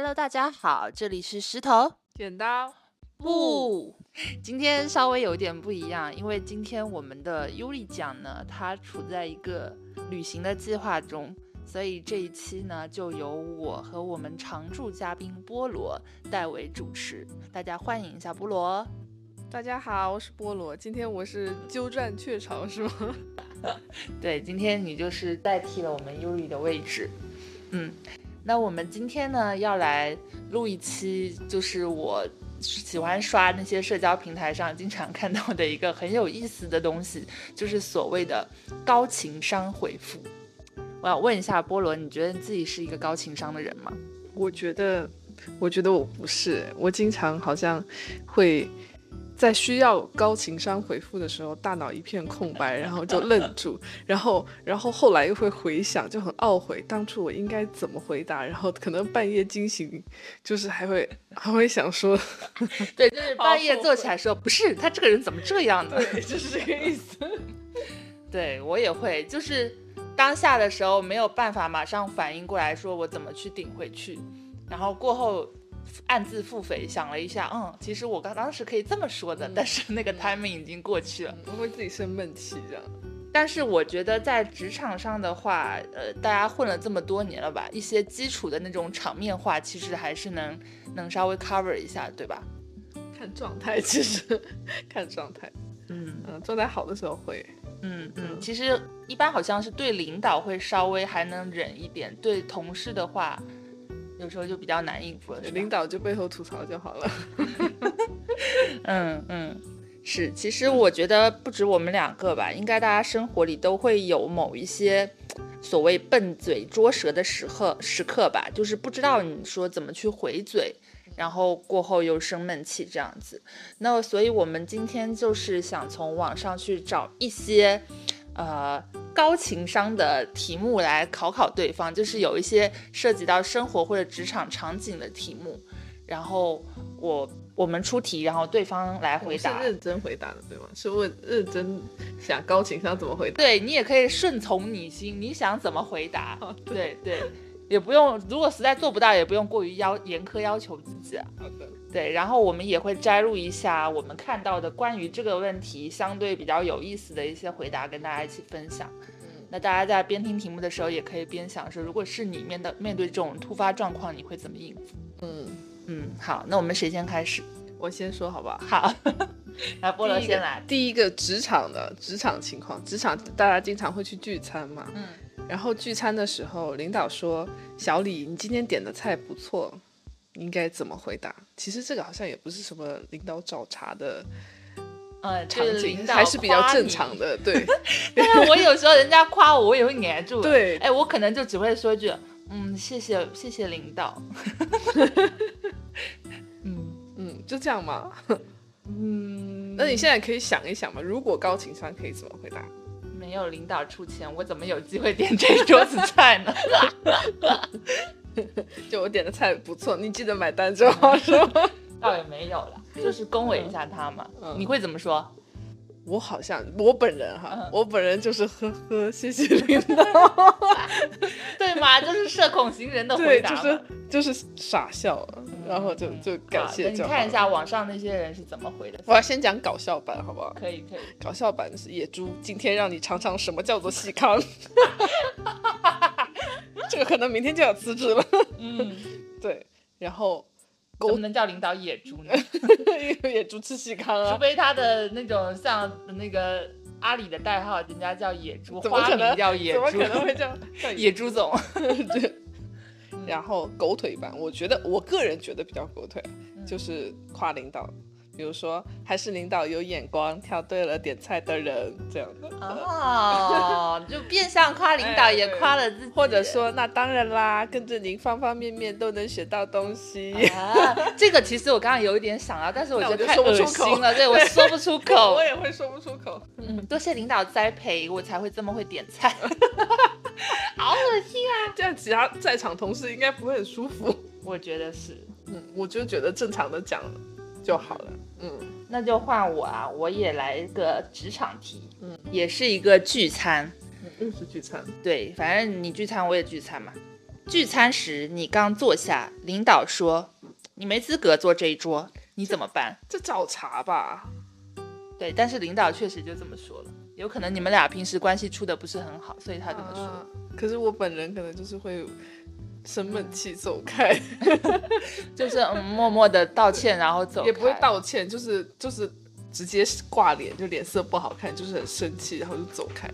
Hello，大家好，这里是石头剪刀布。今天稍微有点不一样，因为今天我们的尤里奖呢，它处在一个旅行的计划中，所以这一期呢，就由我和我们常驻嘉宾菠萝代为主持。大家欢迎一下菠萝。大家好，我是菠萝。今天我是鸠占鹊巢，是吗？对，今天你就是代替了我们尤里的位置。嗯，那我们今天呢要来录一期，就是我喜欢刷那些社交平台上经常看到的一个很有意思的东西，就是所谓的高情商回复。我要问一下菠萝，你觉得你自己是一个高情商的人吗？我觉得，我觉得我不是。我经常好像会。在需要高情商回复的时候，大脑一片空白，然后就愣住，然后，然后后来又会回想，就很懊悔当初我应该怎么回答，然后可能半夜惊醒，就是还会还会想说，对，就是半夜坐起来说，不是他这个人怎么这样呢，对，就是这个意思。对我也会，就是当下的时候没有办法马上反应过来，说我怎么去顶回去，然后过后。暗自腹诽，想了一下，嗯，其实我刚当时可以这么说的，但是那个 timing 已经过去了，我会自己生闷气这样。但是我觉得在职场上的话，呃，大家混了这么多年了吧，一些基础的那种场面话，其实还是能能稍微 cover 一下，对吧？看状态，其实看状态，嗯嗯，状态好的时候会，嗯嗯，其实一般好像是对领导会稍微还能忍一点，对同事的话。有时候就比较难应付了，领导就背后吐槽就好了。嗯嗯，是，其实我觉得不止我们两个吧，应该大家生活里都会有某一些所谓笨嘴拙舌的时刻时刻吧，就是不知道你说怎么去回嘴，然后过后又生闷气这样子。那所以我们今天就是想从网上去找一些。呃，高情商的题目来考考对方，就是有一些涉及到生活或者职场场景的题目，然后我我们出题，然后对方来回答。是认真回答的，对吗？是问认真想高情商怎么回答？对你也可以顺从你心，你想怎么回答？对对。也不用，如果实在做不到，也不用过于要严苛要求自己。好的，对，然后我们也会摘录一下我们看到的关于这个问题相对比较有意思的一些回答，跟大家一起分享。嗯，那大家在边听题目的时候，也可以边想说，如果是你面的面对这种突发状况，你会怎么应付？嗯嗯，好，那我们谁先开始？我先说好不好？好，来菠萝先来。第一个职场的职场情况，职场大家经常会去聚餐嘛？嗯。然后聚餐的时候，领导说：“小李，你今天点的菜不错，应该怎么回答？”其实这个好像也不是什么领导找茬的，呃，场景还是比较正常的。对，但是我有时候人家夸我，我也会黏住。对，哎，我可能就只会说一句：“嗯，谢谢，谢谢领导。”嗯嗯，就这样嘛。嗯，那你现在可以想一想嘛，如果高情商可以怎么回答？没有领导出钱，我怎么有机会点这桌子菜呢？就我点的菜不错，你记得买单就好，是吗？倒也没有了，就是恭维一下他嘛。你会怎么说？我好像我本人哈，我本人就是呵呵，谢谢领导，对吗？就是社恐型人的回答，就是就是傻笑，然后就就感谢。你看一下网上那些人是怎么回的。我要先讲搞笑版，好不好？可以可以。搞笑版是野猪，今天让你尝尝什么叫做细康。这个可能明天就要辞职了。嗯，对，然后。怎么能叫领导野猪呢？野猪吃细糠啊。除非他的那种像那个阿里的代号，人家叫野猪，花名叫野猪，怎么可能会叫野猪总？对。然后狗腿版，我觉得我个人觉得比较狗腿，就是夸领导。比如说，还是领导有眼光，挑对了点菜的人，这样的哦，就变相夸领导，也夸了自己。或者说，那当然啦，跟着您方方面面都能学到东西。这个其实我刚刚有一点想要，但是我觉得太恶心了，对我说不出口，我也会说不出口。嗯，多谢领导栽培，我才会这么会点菜。好恶心啊！这样其他在场同事应该不会很舒服。我觉得是，嗯，我就觉得正常的讲就好了。嗯，那就换我啊！我也来一个职场题，嗯，也是一个聚餐，又是聚餐，对，反正你聚餐我也聚餐嘛。聚餐时你刚坐下，领导说你没资格坐这一桌，你怎么办？这找茬吧？对，但是领导确实就这么说了，有可能你们俩平时关系处的不是很好，所以他这么说。啊可是我本人可能就是会生闷气走开，就是嗯，默默的道歉，然后走，也不会。道歉，就是就是直接挂脸，就脸色不好看，就是很生气，然后就走开。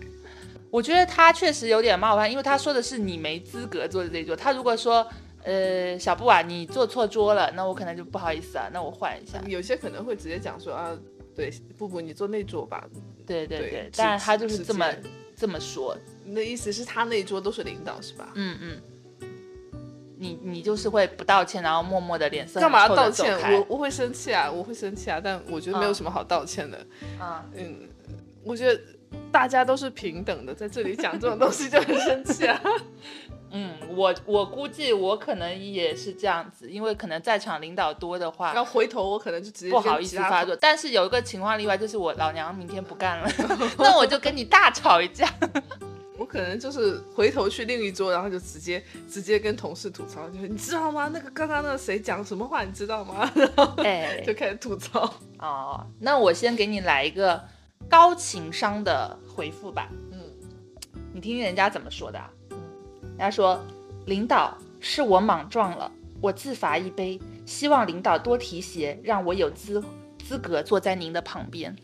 我觉得他确实有点冒犯，因为他说的是你没资格坐这一桌。他如果说，呃，小布啊，你坐错桌了，那我可能就不好意思啊，那我换一下。有些可能会直接讲说啊，对，布布你坐那桌吧。对对对对，但是他就是这么这么说。你的意思是他那一桌都是领导是吧？嗯嗯。你你就是会不道歉，然后默默的脸色干嘛要道歉？我我会生气啊，我会生气啊，但我觉得没有什么好道歉的。嗯嗯，我觉得大家都是平等的，在这里讲这种东西就很生气啊。嗯，我我估计我可能也是这样子，因为可能在场领导多的话，然后回头我可能就直接不好意思发作。但是有一个情况例外，就是我老娘明天不干了，那我就跟你大吵一架。我可能就是回头去另一桌，然后就直接直接跟同事吐槽，就是你知道吗？那个刚刚那个谁讲什么话，你知道吗？然后哎就开始吐槽。哦，那我先给你来一个高情商的回复吧。嗯，你听听人家怎么说的、啊？人家说，领导是我莽撞了，我自罚一杯，希望领导多提携，让我有资资格坐在您的旁边。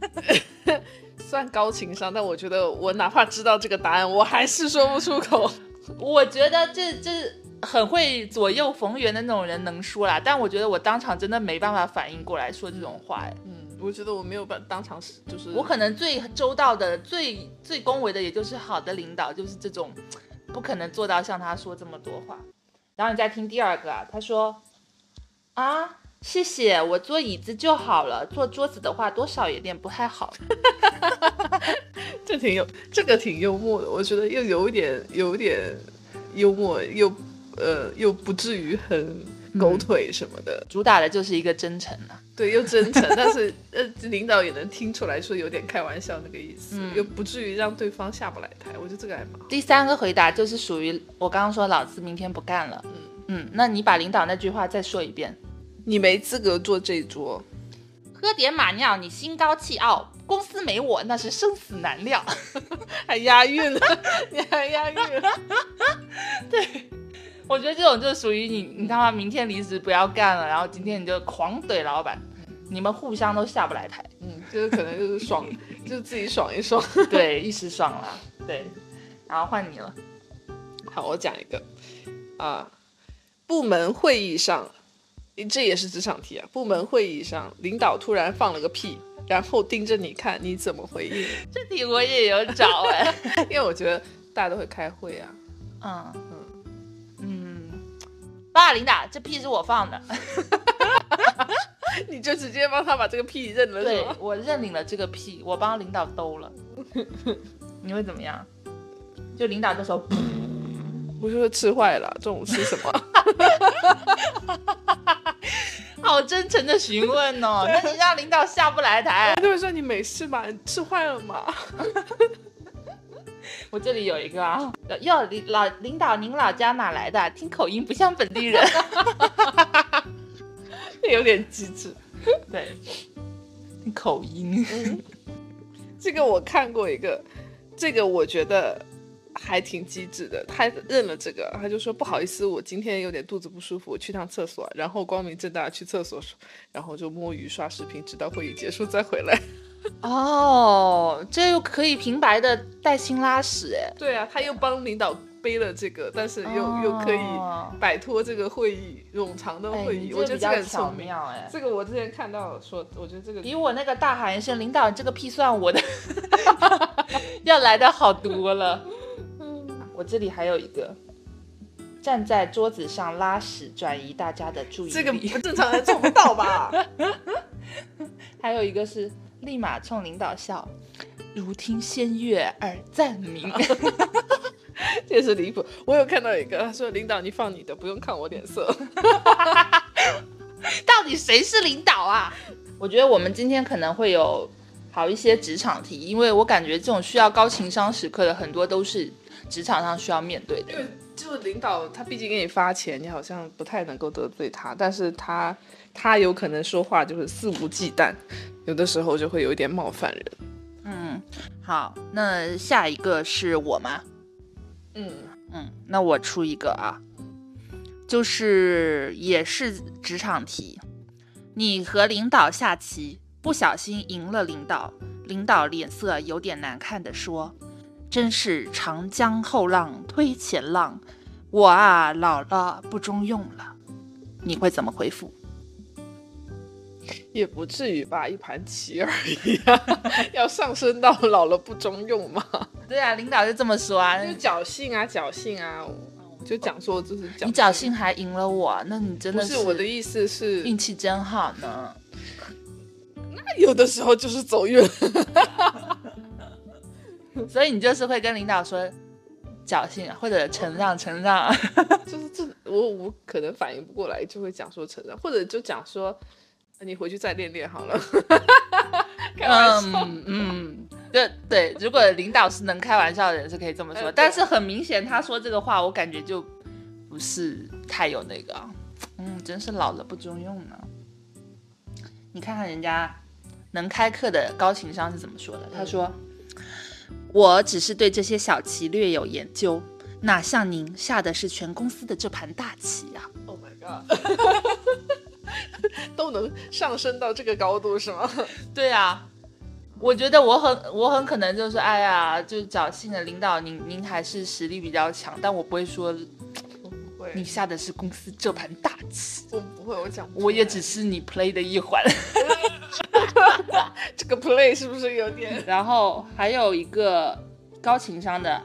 算高情商，但我觉得我哪怕知道这个答案，我还是说不出口。我觉得这这很会左右逢源的那种人能说啦，但我觉得我当场真的没办法反应过来说这种话，哎，嗯，我觉得我没有办当场是就是我可能最周到的、最最恭维的，也就是好的领导，就是这种不可能做到像他说这么多话。然后你再听第二个啊，他说啊，谢谢，我坐椅子就好了，坐桌子的话多少有点不太好。这挺有这个挺幽默的，我觉得又有一点有一点幽默，又呃又不至于很狗腿什么的，主打的就是一个真诚啊。对，又真诚，但是呃领导也能听出来说有点开玩笑那个意思，嗯又不至于让对方下不来台，我觉得这个还蛮好。第三个回答就是属于我刚刚说老子明天不干了。嗯嗯，那你把领导那句话再说一遍。你没资格坐这一桌，喝点马尿，你心高气傲，公司没我那是生死难料。还押韵了，你还押韵了，对我觉得这种就属于你，你他妈明天离职不要干了，然后今天你就狂怼老板，你们互相都下不来台，嗯，就是可能就是爽，就是自己爽一爽。对，一时爽了，对，然后换你了，好，我讲一个。啊，部门会议上，这也是职场题啊。部门会议上，领导突然放了个屁，然后盯着你看，你怎么回应？这题我也有找哎，因为我觉得大家都会开会啊。嗯嗯嗯，爸，领导，这屁是我放的，你就直接帮他把这个屁认了是对？我认领了这个屁，我帮领导兜了，你会怎么样？就领导这时候，我就会吃坏了，中午吃什么？好真诚的询问哦，那你让领导下不来台他。就会说你没事吧？你吃坏了吗？我这里有一个啊，哟，领老领导，您老家哪来的？听口音不像本地人。有点机智。对，口音。这个我看过一个，这个我觉得还挺机智的。他认了这个，他就说不好意思，我今天有点肚子不舒服，我去趟厕所。然后光明正大去厕所，然后就摸鱼刷视频，直到会议结束再回来。哦，这又可以平白的带薪拉屎哎，对啊，他又帮领导背了这个，但是又、又可以哦摆脱这个会议冗长的哎，会议，你我觉得这这个很。巧妙哎。这个我之前看到说，我觉得这个比我那个大喊一声“领导，你这个屁算我的 ”要来的好多了。我这里还有一个，站在桌子上拉屎，转移大家的注意力。这个不正常人做不到吧？还有一个是立马冲领导笑，如听仙乐而暂明。这是离谱。我有看到一个，他说领导你放你的，不用看我脸色。到底谁是领导啊？我觉得我们今天可能会有好一些职场题，因为我感觉这种需要高情商时刻的很多都是职场上需要面对的。因为就是领导他毕竟给你发钱，你好像不太能够得罪他，但是他他有可能说话就是肆无忌惮，有的时候就会有一点冒犯人。嗯，好，那下一个是我吗？嗯嗯，那我出一个啊，就是也是职场题，你和领导下棋，不小心赢了领导，领导脸色有点难看的说：“真是长江后浪推前浪，我啊老了不中用了。”你会怎么回复？也不至于吧，一盘棋而已、啊，要上升到老了不中用吗？对啊，领导就这么说啊，就侥幸啊，侥幸啊，就讲说就是侥你侥幸还赢了我，那你真的不是我的意思是，运气真好呢。那有的时候就是走运。所以你就是会跟领导说侥幸啊，或者承让承让啊。就是这我我可能反应不过来，就会讲说承让，或者就讲说你回去再练练好了。开玩笑，嗯嗯，对对，如果领导是能开玩笑的人，是可以这么说。但是很明显，他说这个话，我感觉就不是太有那个啊。嗯，真是老了不中用呢。你看看人家能开课的高情商是怎么说的？他说：“我只是对这些小棋略有研究，哪像您下的是全公司的这盘大棋啊！” Oh my god，都能上升到这个高度是吗？对啊，我觉得我很我很可能就是哎呀，就是侥幸的领导您您还是实力比较强，但我不会说你下的是公司这盘大棋，我不会，我讲我也只是你 play 的一环。这个 play 是不是有点？然后还有一个高情商的，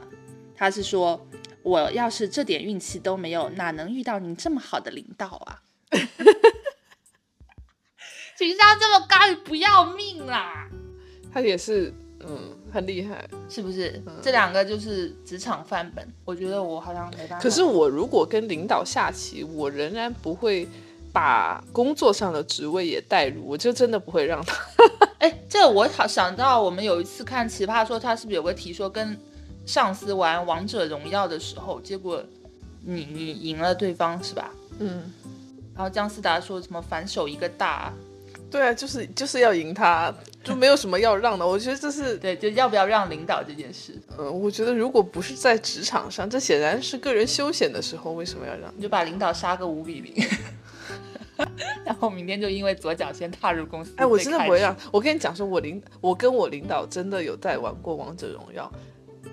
他是说我要是这点运气都没有，哪能遇到您这么好的领导啊？情商这么高，你不要命啦？他也是，嗯，很厉害。是不是？这两个就是职场范本，我觉得我好像没办法。可是我如果跟领导下棋，我仍然不会把工作上的职位也带入，我就真的不会让他。哎，这我好想到，我们有一次看《奇葩说》，他是不是有个题说跟上司玩王者荣耀的时候，结果你你赢了对方是吧？嗯，然后姜思达说什么反手一个大，对啊，就是就是要赢他，就没有什么要让的。我觉得这是，对，就要不要让领导这件事，嗯，我觉得如果不是在职场上，这显然是个人休闲的时候，为什么要让？你就把领导杀个五比零，然后明天就因为左脚先踏入公司，哎，我真的不会让。我跟你讲说，我领我跟我领导真的有在玩过王者荣耀。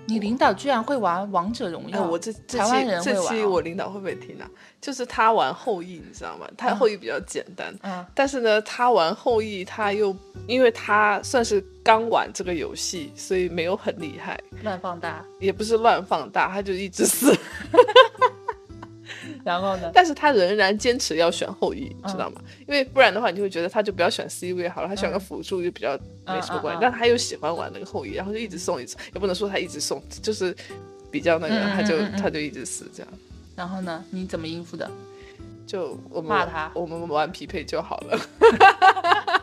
你领导居然会玩王者荣哎，耀，我这这台湾期这人会玩、期哦。我领导会不会听啊？就是他玩后羿，你知道吗？他后羿比较简单，嗯但是呢，他玩后羿，他又因为他算是刚玩这个游戏，所以没有很厉害，乱放大，也不是乱放大，他就一直死。然后呢？但是他仍然坚持要选后羿，嗯知道吗？因为不然的话，你就会觉得他就不要选 C 位好了，他选个辅助就比较没什么关系。但他又喜欢玩那个后羿，然后就一直送，一直也不能说他一直送，就是比较那个，他就他就一直死这样。然后呢？你怎么应付的？就我们骂他我们玩匹配就好了。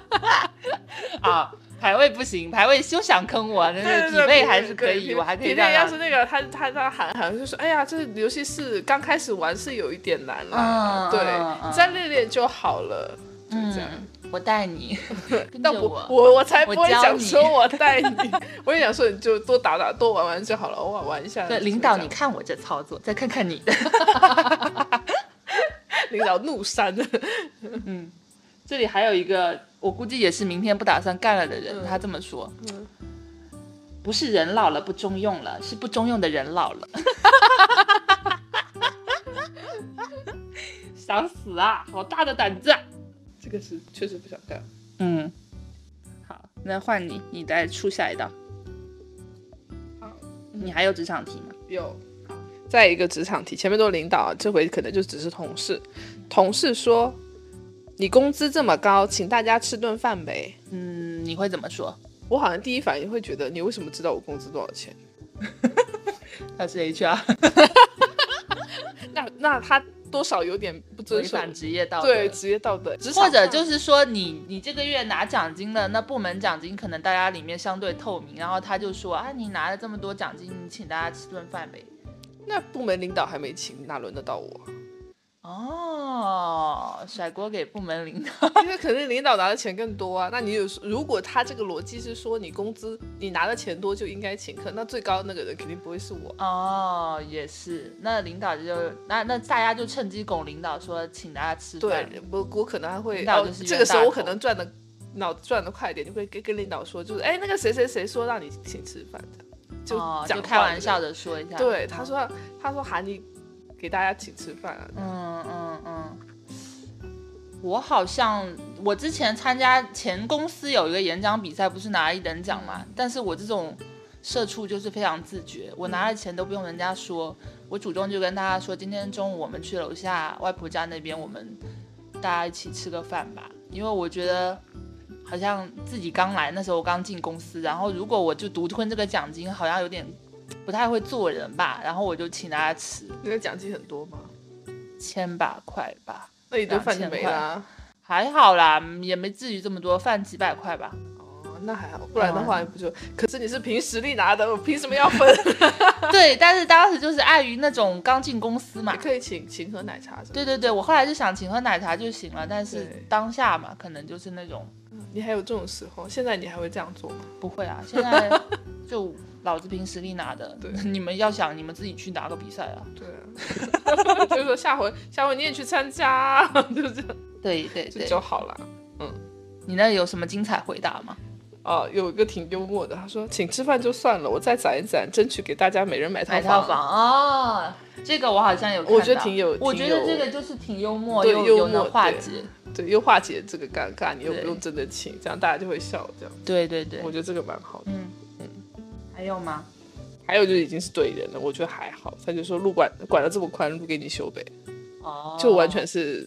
啊，排位不行，排位休想坑我，那个匹配还是可以，我还可以匹配要是那个他他他喊喊就说，哎呀，这游戏是刚开始玩是有一点难了，嗯对，再练练就好了，就这样。嗯，我带你，跟 但我着我。我我才不会讲说我带你，我 也想说你就多打打多玩玩就好了，偶尔玩一下。对，领导，你看我这操作，再看看你的。领导怒删，嗯这里还有一个，我估计也是明天不打算干了的人，嗯他这么说，嗯不是人老了不中用了，是不中用的人老了。想死啊！好大的胆子、啊。这个是确实不想干。嗯，好，那换你，你再出下一道。好，你还有职场题吗？有。再一个职场题，前面都是领导，这回可能就只是同事。同事说：“你工资这么高，请大家吃顿饭呗。嗯，你会怎么说？”我好像第一反应会觉得，你为什么知道我工资多少钱？他是 HR，那那他多少有点不遵守职业道德。对职业道德，或者就是说你你这个月拿奖金了，那部门奖金可能大家里面相对透明，然后他就说啊，你拿了这么多奖金，你请大家吃顿饭呗。那部门领导还没请，哪轮得到我？哦，甩锅给部门领导，因为肯定领导拿的钱更多啊。那你有如果他这个逻辑是说你工资你拿的钱多就应该请客，那最高那个人肯定不会是我。哦，也是。那领导就那那大家就趁机拱领导说请大家吃饭。对，我我可能还会，这个时候我可能赚的脑子转的快一点，就会跟跟领导说，就是哎那个谁谁谁说让你请吃饭的，就讲开玩笑的说一下。对，他说他说喊你。给大家请吃饭啊！嗯嗯嗯，我好像我之前参加前公司有一个演讲比赛，不是拿了一等奖嘛？但是我这种社畜就是非常自觉，我拿了钱都不用人家说，我主动就跟大家说，今天中午我们去楼下外婆家那边，我们大家一起吃个饭吧。因为我觉得好像自己刚来那时候，我刚进公司，然后如果我就独吞这个奖金，好像有点。不太会做人吧，然后我就请大家吃。你的奖金很多吗？千把块吧。那一顿饭就没了。还好啦，也没至于这么多，饭几百块吧。哦，那还好，不然的话不就？可是你是凭实力拿的，我凭什么要分？对，但是当时就是碍于那种刚进公司嘛，可以请请喝奶茶。对对对，我后来就想请喝奶茶就行了，但是当下嘛，可能就是那种。你还有这种时候？现在你还会这样做吗？不会啊，现在就。老子凭实力拿的，对，你们要想，你们自己去拿个比赛啊。对啊，就是说下回下回你也去参加，就这样。对对对，就好了。嗯，你那有什么精彩回答吗？哦，有一个挺幽默的，他说请吃饭就算了，我再攒一攒，争取给大家每人买套房。房哦，这个我好像有，我觉得挺有，我觉得这个就是挺幽默，又又能化解，对，又化解这个尴尬，你又不用真的请，这样大家就会笑，这样。对对对，我觉得这个蛮好的。嗯。还有吗？还有就已经是对人了，我觉得还好。他就说路管管的这么宽，路给你修呗。哦，就完全是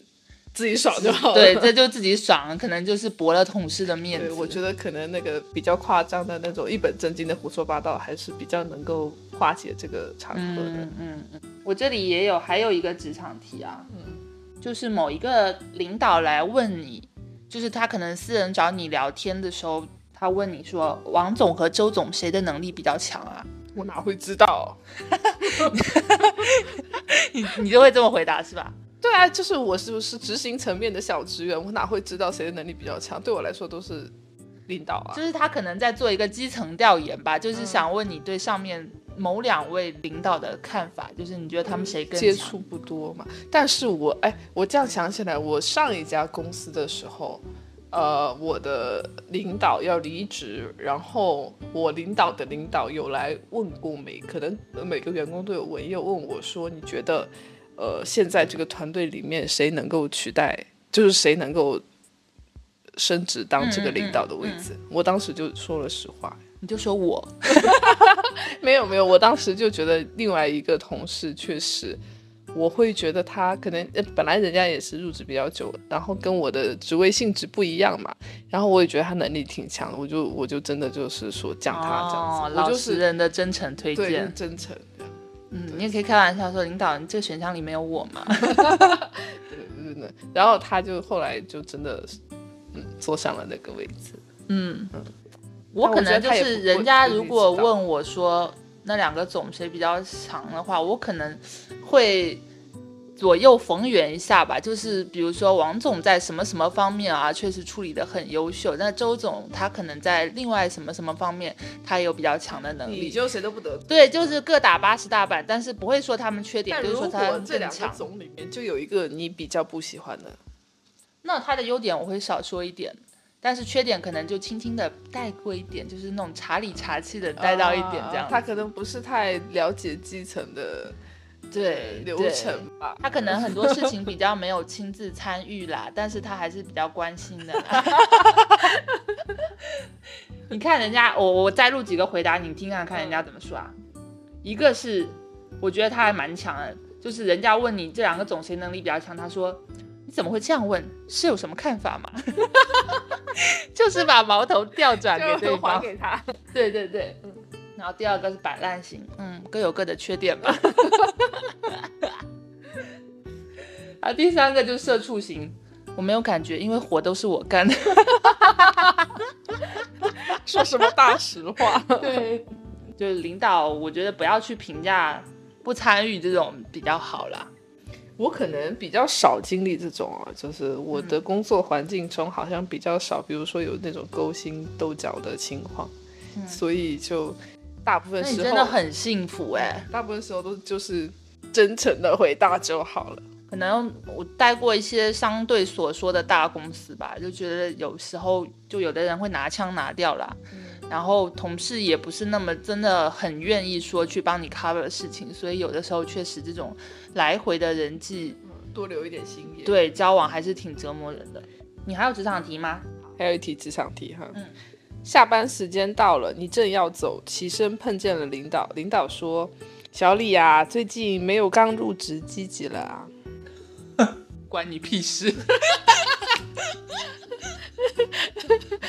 自己爽就好。对，这就自己爽，可能就是驳了同事的面子。我觉得可能那个比较夸张的那种一本正经的胡说八道，还是比较能够化解这个场合的。嗯嗯嗯。我这里也有还有一个职场题啊，嗯，就是某一个领导来问你，就是他可能私人找你聊天的时候。他问你说：“王总和周总谁的能力比较强啊？”我哪会知道？你你就会这么回答是吧？对啊，就是我是不是执行层面的小职员，我哪会知道谁的能力比较强？对我来说都是领导啊。就是他可能在做一个基层调研吧，就是想问你对上面某两位领导的看法，就是你觉得他们谁更接触不多嘛？但是我哎，我这样想起来，我上一家公司的时候。呃，我的领导要离职，然后我领导的领导有来问过每，可能每个员工都有问，也有问我说，你觉得，呃，现在这个团队里面谁能够取代，就是谁能够升职当这个领导的位置？我当时就说了实话，你就说我，没有没有，我当时就觉得另外一个同事确实。我会觉得他可能呃本来人家也是入职比较久，然后跟我的职位性质不一样嘛，然后我也觉得他能力挺强的，我就我就真的就是说讲他这样子，老实人的真诚推荐，真诚。嗯，你也可以开玩笑说，领导，你这个选项里没有我吗？对对对，然后他就后来就真的嗯坐上了那个位置。嗯嗯，我可能就是人家如果问我说。那两个总谁比较强的话，我可能会左右逢源一下吧。就是比如说王总在什么什么方面啊，确实处理的很优秀。那周总他可能在另外什么什么方面，他有比较强的能力。你就谁都不得。对，就是各打八十大板，但是不会说他们缺点，就是说他这两个总里面就有一个你比较不喜欢的，那他的优点我会少说一点。但是缺点可能就轻轻的带过一点，就是那种茶里茶气的带到一点这样。他可能不是太了解基层的对流程吧。他可能很多事情比较没有亲自参与啦，但是他还是比较关心的。你看人家，我我再录几个回答，你听看看人家怎么说啊？一个是我觉得他还蛮强的，就是人家问你这两个总谁能力比较强，他说你。怎么会这样问？是有什么看法吗？就是把矛头调转给对方，给他。对对对，嗯。然后第二个是摆烂型，嗯，各有各的缺点吧。啊，第三个就是社畜型，我没有感觉，因为活都是我干的。说什么大实话？对，就是领导，我觉得不要去评价。不参与这种比较好啦。我可能比较少经历这种啊，就是我的工作环境中好像比较少，比如说有那种勾心斗角的情况，所以就大部分时候你真的很幸福哎、大部分时候都就是真诚的回答就好了。可能我待过一些相对所说的大公司吧，就觉得有时候就有的人会拿枪拿掉啦，然后同事也不是那么真的很愿意说去帮你 cover 事情，所以有的时候确实这种来回的人际多留一点心眼。，对交往还是挺折磨人的。你还有职场题吗？还有一题职场题哈。嗯下班时间到了，你正要走，起身碰见了领导，领导说：“小李啊，最近没有刚入职积极了啊。关你屁事！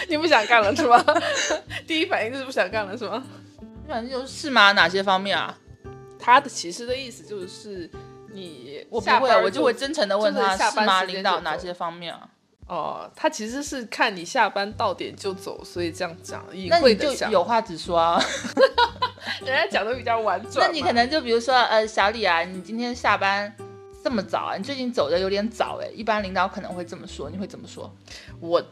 你不想干了是吗？第一反应就是不想干了是吗？反正就是吗？哪些方面啊？他的其实的意思就是你我不会，我就会真诚的问他是吗？领导哪些方面啊？哦，他其实是看你下班到点就走，所以这样讲隐晦的讲，有话直说啊。人家讲的比较婉转。那你可能就比如说，呃，小李啊，你今天下班这么早啊？你最近走的有点早哎。一般领导可能会这么说，你会怎么说？我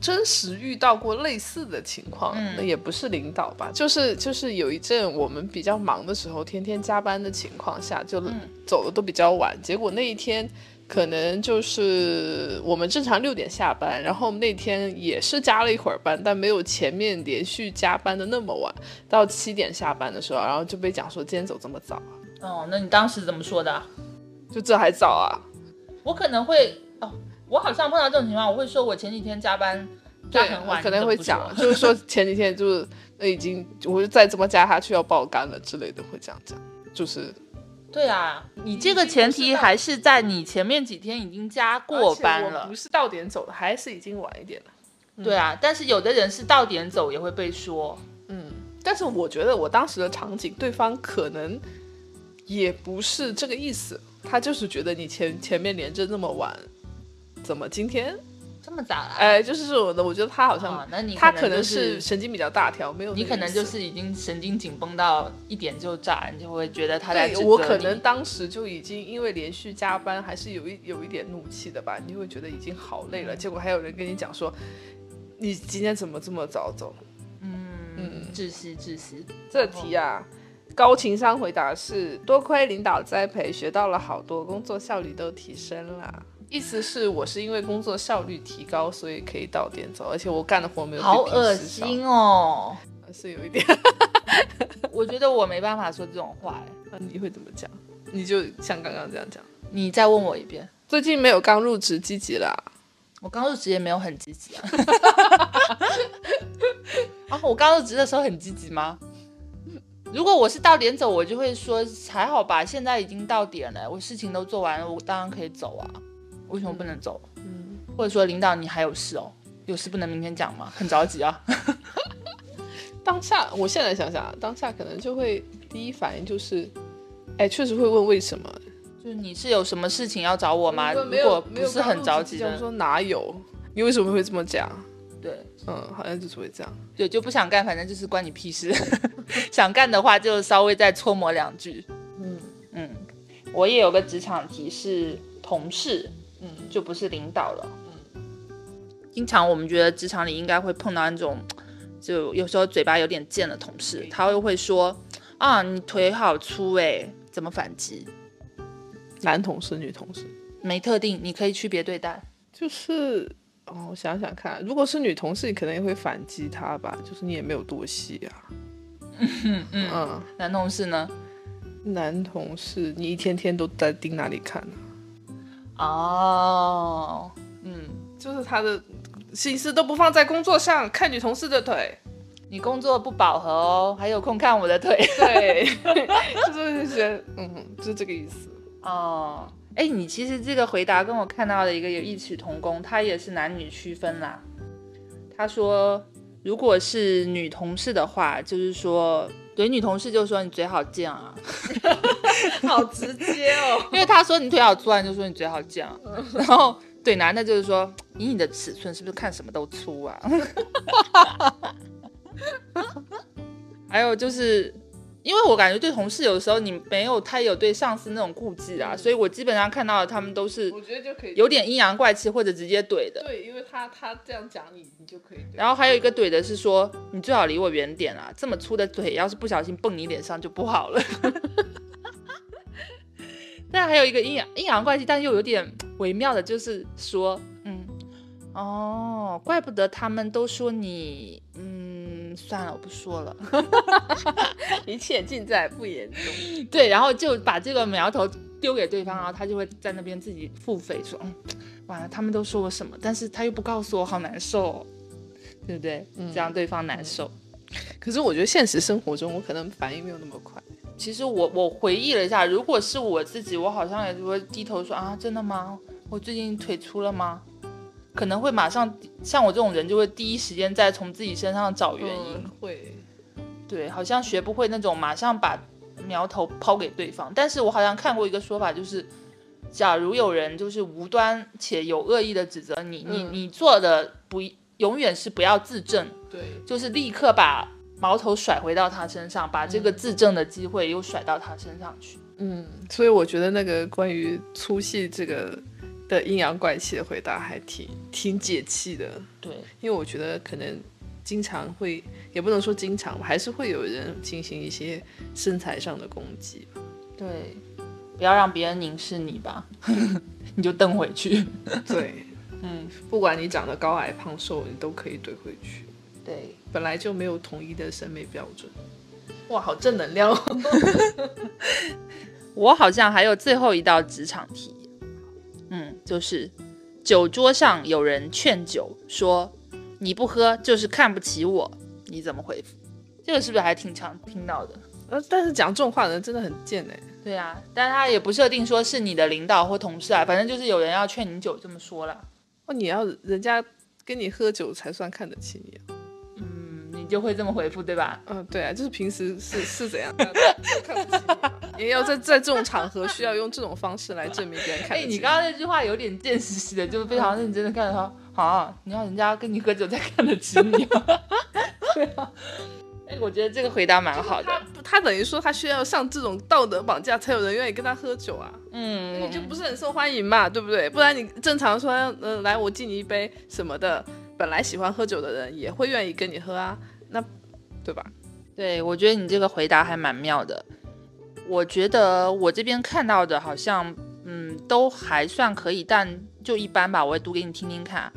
真实遇到过类似的情况，嗯那也不是领导吧，就是就是有一阵我们比较忙的时候，天天加班的情况下，就嗯走的都比较晚，结果那一天。可能就是我们正常六点下班，然后那天也是加了一会儿班，但没有前面连续加班的那么晚，到七点下班的时候，然后就被讲说今天走这么早啊，哦，那你当时怎么说的啊？就这还早啊？我可能会哦，我好像碰到这种情况，我会说我前几天加班加对很晚，，可能会讲，就是说前几天就是那已经，我就再这么加下去要爆肝了之类的，会这样讲，就是说对啊，你这个前提还是在你前面几天已经加过班了不。是到点走的，还是已经晚一点了。对啊，但是有的人是到点走也会被说，嗯但是我觉得我当时的场景，对方可能也不是这个意思，他就是觉得你前前面连着那么晚，怎么今天？这么早啊？哎，就是这种的，我觉得他好像、啊那你他可能是是神经比较大条，没有你可能就是已经神经紧绷到一点就炸，你就会觉得他在我可能当时就已经因为连续加班，还是有一有一点怒气的吧，你就会觉得已经好累了，结果还有人跟你讲说，你今天怎么这么早走？嗯窒息窒息。这题啊，高情商回答是多亏领导栽培，学到了好多，工作效率都提升了。意思是我是因为工作效率提高，所以可以到点走，而且我干的活没有好恶心哦！是有一点。我觉得我没办法说这种话哎。那你会怎么讲？你就像刚刚这样讲。你再问我一遍，最近没有刚入职积极啦，我刚入职也没有很积极啊。啊，我刚入职的时候很积极吗？如果我是到点走，我就会说还好吧，现在已经到点了，我事情都做完了，我当然可以走啊。为什么不能走？嗯，或者说领导你还有事哦，有事不能明天讲吗？很着急啊。当下我现在想想，当下可能就会第一反应就是，哎，确实会问为什么。就是你是有什么事情要找我吗？如果不是很着急说哪有？你为什么会这么讲？对嗯，好像就是会这样。对，就不想干，反正就是关你屁事。想干的话就稍微再搓磨两句。嗯嗯，我也有个职场题是同事，嗯就不是领导了。嗯经常我们觉得职场里应该会碰到那种，就有时候嘴巴有点贱的同事，他会会说啊，你腿好粗哎，怎么反击？男同事、女同事，没特定，你可以区别对待。就是哦，我想想看，如果是女同事，你可能也会反击她吧，就是你也没有多细啊。嗯 嗯，嗯，男同事呢？男同事，你一天天都在盯哪里看呢、哦，嗯，就是他的心思都不放在工作上，看女同事的腿。你工作不饱和哦，还有空看我的腿。对，就是觉得，嗯，就是这个意思。哦，哎，你其实这个回答跟我看到的一个有异曲同工，他也是男女区分啦。他说，如果是女同事的话，就是说，对女同事就说你嘴好贱啊，好直接哦。因为他说你腿好粗啊，你就说你嘴好贱啊。然后怼男的就是说，以你的尺寸是不是看什么都粗啊？还有就是因为我感觉对同事有的时候你没有太有对上司那种顾忌啊，所以我基本上看到的他们都是我觉得就可以有点阴阳怪气或者直接怼的。对，因为他他这样讲你，你就可以。然后还有一个怼的是说，你最好离我远点啊！这么粗的腿，要是不小心蹦你脸上就不好了。但还有一个阴阳阴阳怪气，但又有点微妙的，就是说，嗯，哦，怪不得他们都说你，嗯，算了，我不说了。一切尽在不言中。对，然后就把这个苗头丢给对方，然后他就会在那边自己付费说，嗯，完了，他们都说我什么，但是他又不告诉我，好难受、哦，对不对？这样对方难受。可是我觉得现实生活中，我可能反应没有那么快。其实我我回忆了一下，如果是我自己，我好像也就会低头说啊，真的吗？我最近腿粗了吗？可能会马上像我这种人，就会第一时间再从自己身上找原因。嗯会，对，好像学不会那种马上把苗头抛给对方。但是我好像看过一个说法，就是假如有人就是无端且有恶意的指责你，你嗯你做的不永远是不要自证，对，就是立刻把矛头甩回到他身上，把这个自证的机会又甩到他身上去。嗯，所以我觉得那个关于粗细这个的阴阳怪气的回答还挺挺解气的，对，因为我觉得可能经常会，也不能说经常吧，还是会有人进行一些身材上的攻击。对，不要让别人凝视你吧，你就瞪回去。对，嗯，不管你长得高矮胖瘦，你都可以怼回去。对，本来就没有统一的审美标准。哇，好正能量、哦！我好像还有最后一道职场题，嗯，就是酒桌上有人劝酒说你不喝就是看不起我，你怎么回复？这个是不是还挺常听到的？呃，但是讲这种话的人真的很贱哎。对啊，但是他也不设定说是你的领导或同事啊，反正就是有人要劝你酒这么说了，哦，你要人家跟你喝酒才算看得起你啊。就会这么回复对吧？嗯，对啊，就是平时是是怎样，看不起 也要在在这种场合需要用这种方式来证明别人看哎、你刚刚那句话有点见识识的，就是非常认真的看着他，啊，你要人家跟你喝酒才看得起你吗？对啊，哎、我觉得这个回答蛮好的他，他等于说他需要上这种道德绑架，才有人愿意跟他喝酒啊。嗯，你就不是很受欢迎嘛，对不对？不然你正常说，嗯、呃，来我敬你一杯什么的，本来喜欢喝酒的人也会愿意跟你喝啊，那对吧？对，我觉得你这个回答还蛮妙的。我觉得我这边看到的好像，嗯，都还算可以，但就一般吧。我也读给你听听看。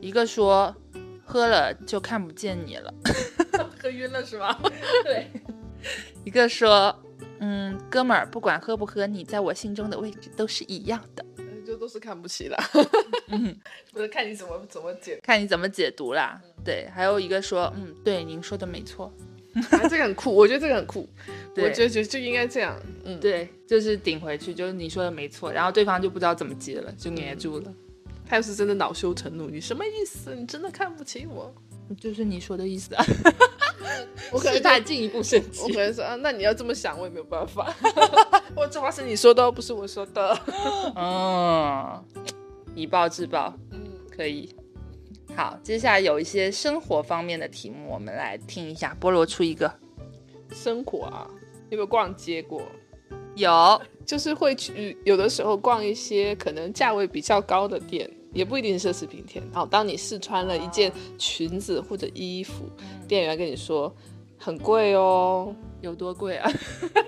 一个说喝了就看不见你了，喝晕了是吗？对。一个说，嗯，哥们儿，不管喝不喝，你在我心中的位置都是一样的，就都是看不起啦。嗯，不是看你怎么怎么解，看你怎么解读啦。对，还有一个说，嗯，对，您说的没错，啊，这个很酷，我觉得这个很酷，我觉得就就应该这样，嗯，对，就是顶回去，就是你说的没错，然后对方就不知道怎么接了，就黏住了。他要是真的恼羞成怒，你什么意思？你真的看不起我？就是你说的意思啊，我可能就是他进一步升级我可。能说啊，那你要这么想，我也没有办法。我这话是你说的，不是我说的。嗯，以暴制暴，嗯，可以。好，接下来有一些生活方面的题目，我们来听一下。菠萝出一个，生活啊，有没有逛街过？有，就是会去有的时候逛一些可能价位比较高的店，也不一定是奢侈品店。然后当你试穿了一件裙子或者衣服，店员跟你说很贵哦，有多贵啊？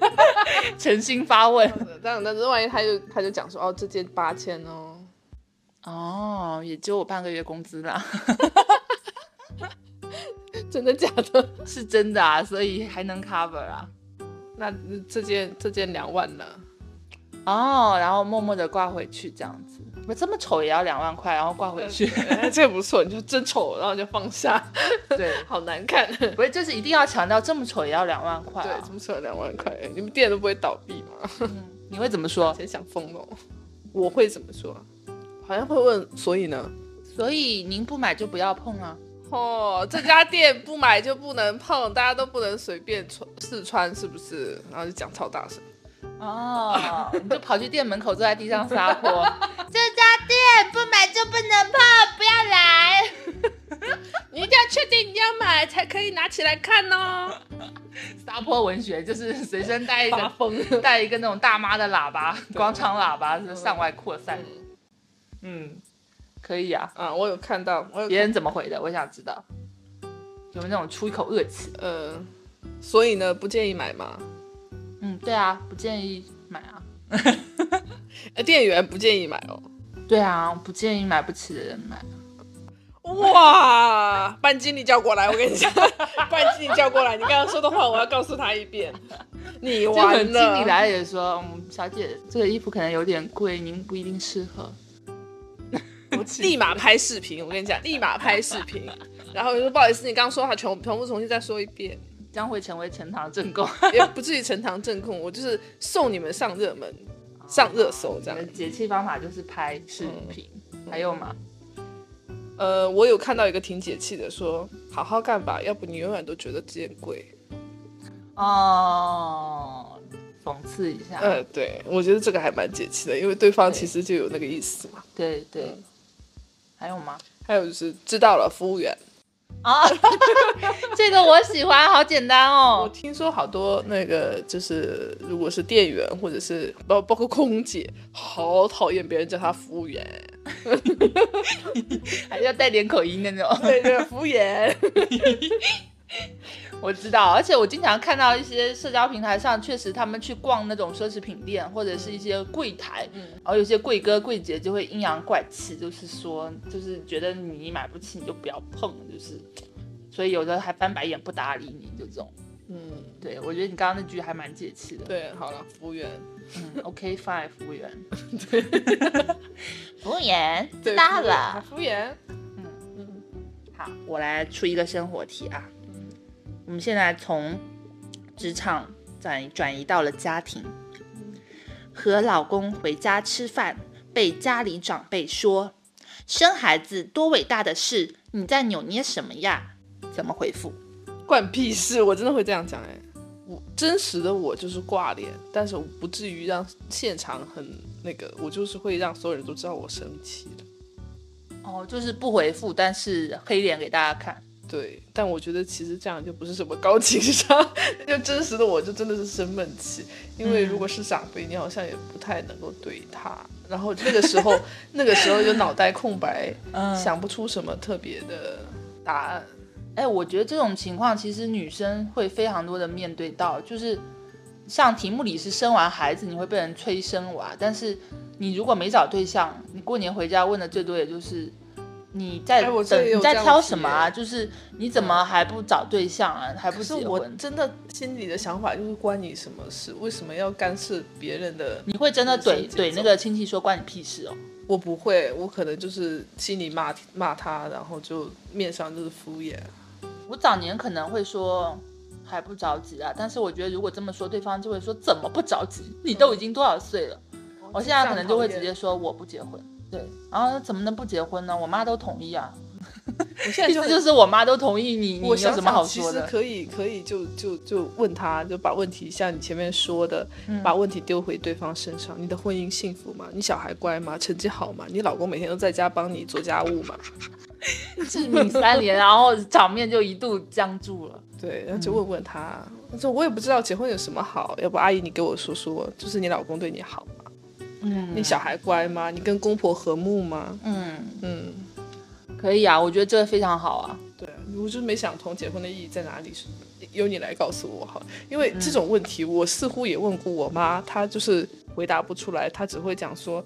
诚心发问。这样但是万一他就他就讲说哦这件八千哦，哦，也就我半个月工资啦，真的假的？是真的啊，所以还能 cover 啊。那这件这件两万呢？哦，然后默默的挂回去，这样子，不这么丑也要两万块，然后挂回去。哎这个不错，你就真丑，然后就放下，对，好难看。不是，就是一定要强调这么丑也要两万块、对，啊。怎么丑两万块？你们店都不会倒闭吗？嗯，你会怎么说？真想疯了。我会怎么说？好像会问，所以呢？所以您不买就不要碰啊。哦，这家店不买就不能碰，大家都不能随便穿试穿，是不是？然后就讲超大声。哦，你就跑去店门口坐在地上撒泼。这家店不买就不能碰，不要来。你一定要确定你要买才可以拿起来看哦。撒泼文学，就是随身带一个风。带一个那种大妈的喇叭，广场喇叭是向外扩散。嗯，可以啊。啊，我有看到，我有别人怎么回的？我想知道，有没有那种出一口恶气？呃，所以呢，不建议买吗？嗯，对啊，不建议买啊。呃，店员不建议买哦。对啊，不建议买不起的人买。哇，班经理叫过来，我跟你讲，班经理叫过来，你刚刚说的话我要告诉他一遍。你完了经理了，来也说，嗯，小姐，这个衣服可能有点贵，您不一定适合。立马拍视频，我跟你讲，立马拍视频。然后我就说不好意思，你刚刚说话，全全部重新再说一遍，将会成为呈堂证供。也不至于呈堂证供，我就是送你们上热门、上热搜这样。解气方法就是拍视频，还有吗？呃，我有看到一个挺解气的，说好好干吧，要不你永远都觉得这件贵。哦，讽刺一下。呃，对，我觉得这个还蛮解气的，因为对方其实就有那个意思嘛。对对。还有吗？还有就是知道了，服务员。啊，这个我喜欢，好简单哦我哦。听说好多那个就是，如果是店员或者是包包括空姐，好讨厌别人叫她服务员。还要带点口音的那种。对对，服务员。我知道，而且我经常看到一些社交平台上，确实他们去逛那种奢侈品店或者是一些柜台，嗯然后有些贵哥贵姐就会阴阳怪气，就是说，就是觉得你买不起你就不要碰，就是，所以有的还翻白眼不搭理你，就这种。嗯，对，我觉得你刚刚那句还蛮解气的。对，好了，服务员。嗯，OK fine，服务员。对 服务员，知道了。服务员。嗯嗯好，我来出一个生活题啊。我们现在从职场转转移到了家庭，和老公回家吃饭，被家里长辈说生孩子多伟大的事，你在扭捏什么呀？怎么回复？关屁事！我真的会这样讲哎、我真实的我就是挂脸，但是我不至于让现场很那个，我就是会让所有人都知道我生气了。哦，就是不回复，但是黑脸给大家看。对，但我觉得其实这样就不是什么高情商，就真实的我就真的是生闷气，因为如果是长辈，你好像也不太能够对他，然后那个时候 那个时候就脑袋空白，嗯想不出什么特别的答案。哎，我觉得这种情况其实女生会非常多的面对到，就是像题目里是生完孩子你会被人催生娃，但是你如果没找对象，你过年回家问的最多也就是你在等、你在挑什么啊？就是你怎么还不找对象啊？还不可是我？真的心里的想法就是关你什么事？为什么要干涉别人的？你会真的怼怼那个亲戚说关你屁事哦？我不会，我可能就是心里骂骂他，然后就面上就是敷衍。我早年可能会说还不着急啊，但是我觉得如果这么说，对方就会说怎么不着急？你都已经多少岁了？我现在可能就会直接说我不结婚。对，然后怎么能不结婚呢？我妈都同意啊。我现在 就是我妈都同意你，你有什么好说的？实可以可以就就就问他，就把问题像你前面说的，嗯把问题丢回对方身上。你的婚姻幸福吗？你小孩乖吗？成绩好吗？你老公每天都在家帮你做家务吗？致命三连，然后场面就一度僵住了。对，然后就问问他，我说我也不知道结婚有什么好，要不阿姨你给我说说，就是你老公对你好吗？嗯你小孩乖吗？你跟公婆和睦吗？嗯，嗯，可以啊，我觉得这个非常好啊。对，我就是没想通结婚的意义在哪里，是由你来告诉我好，因为这种问题我似乎也问过我妈，她就是回答不出来，她只会讲说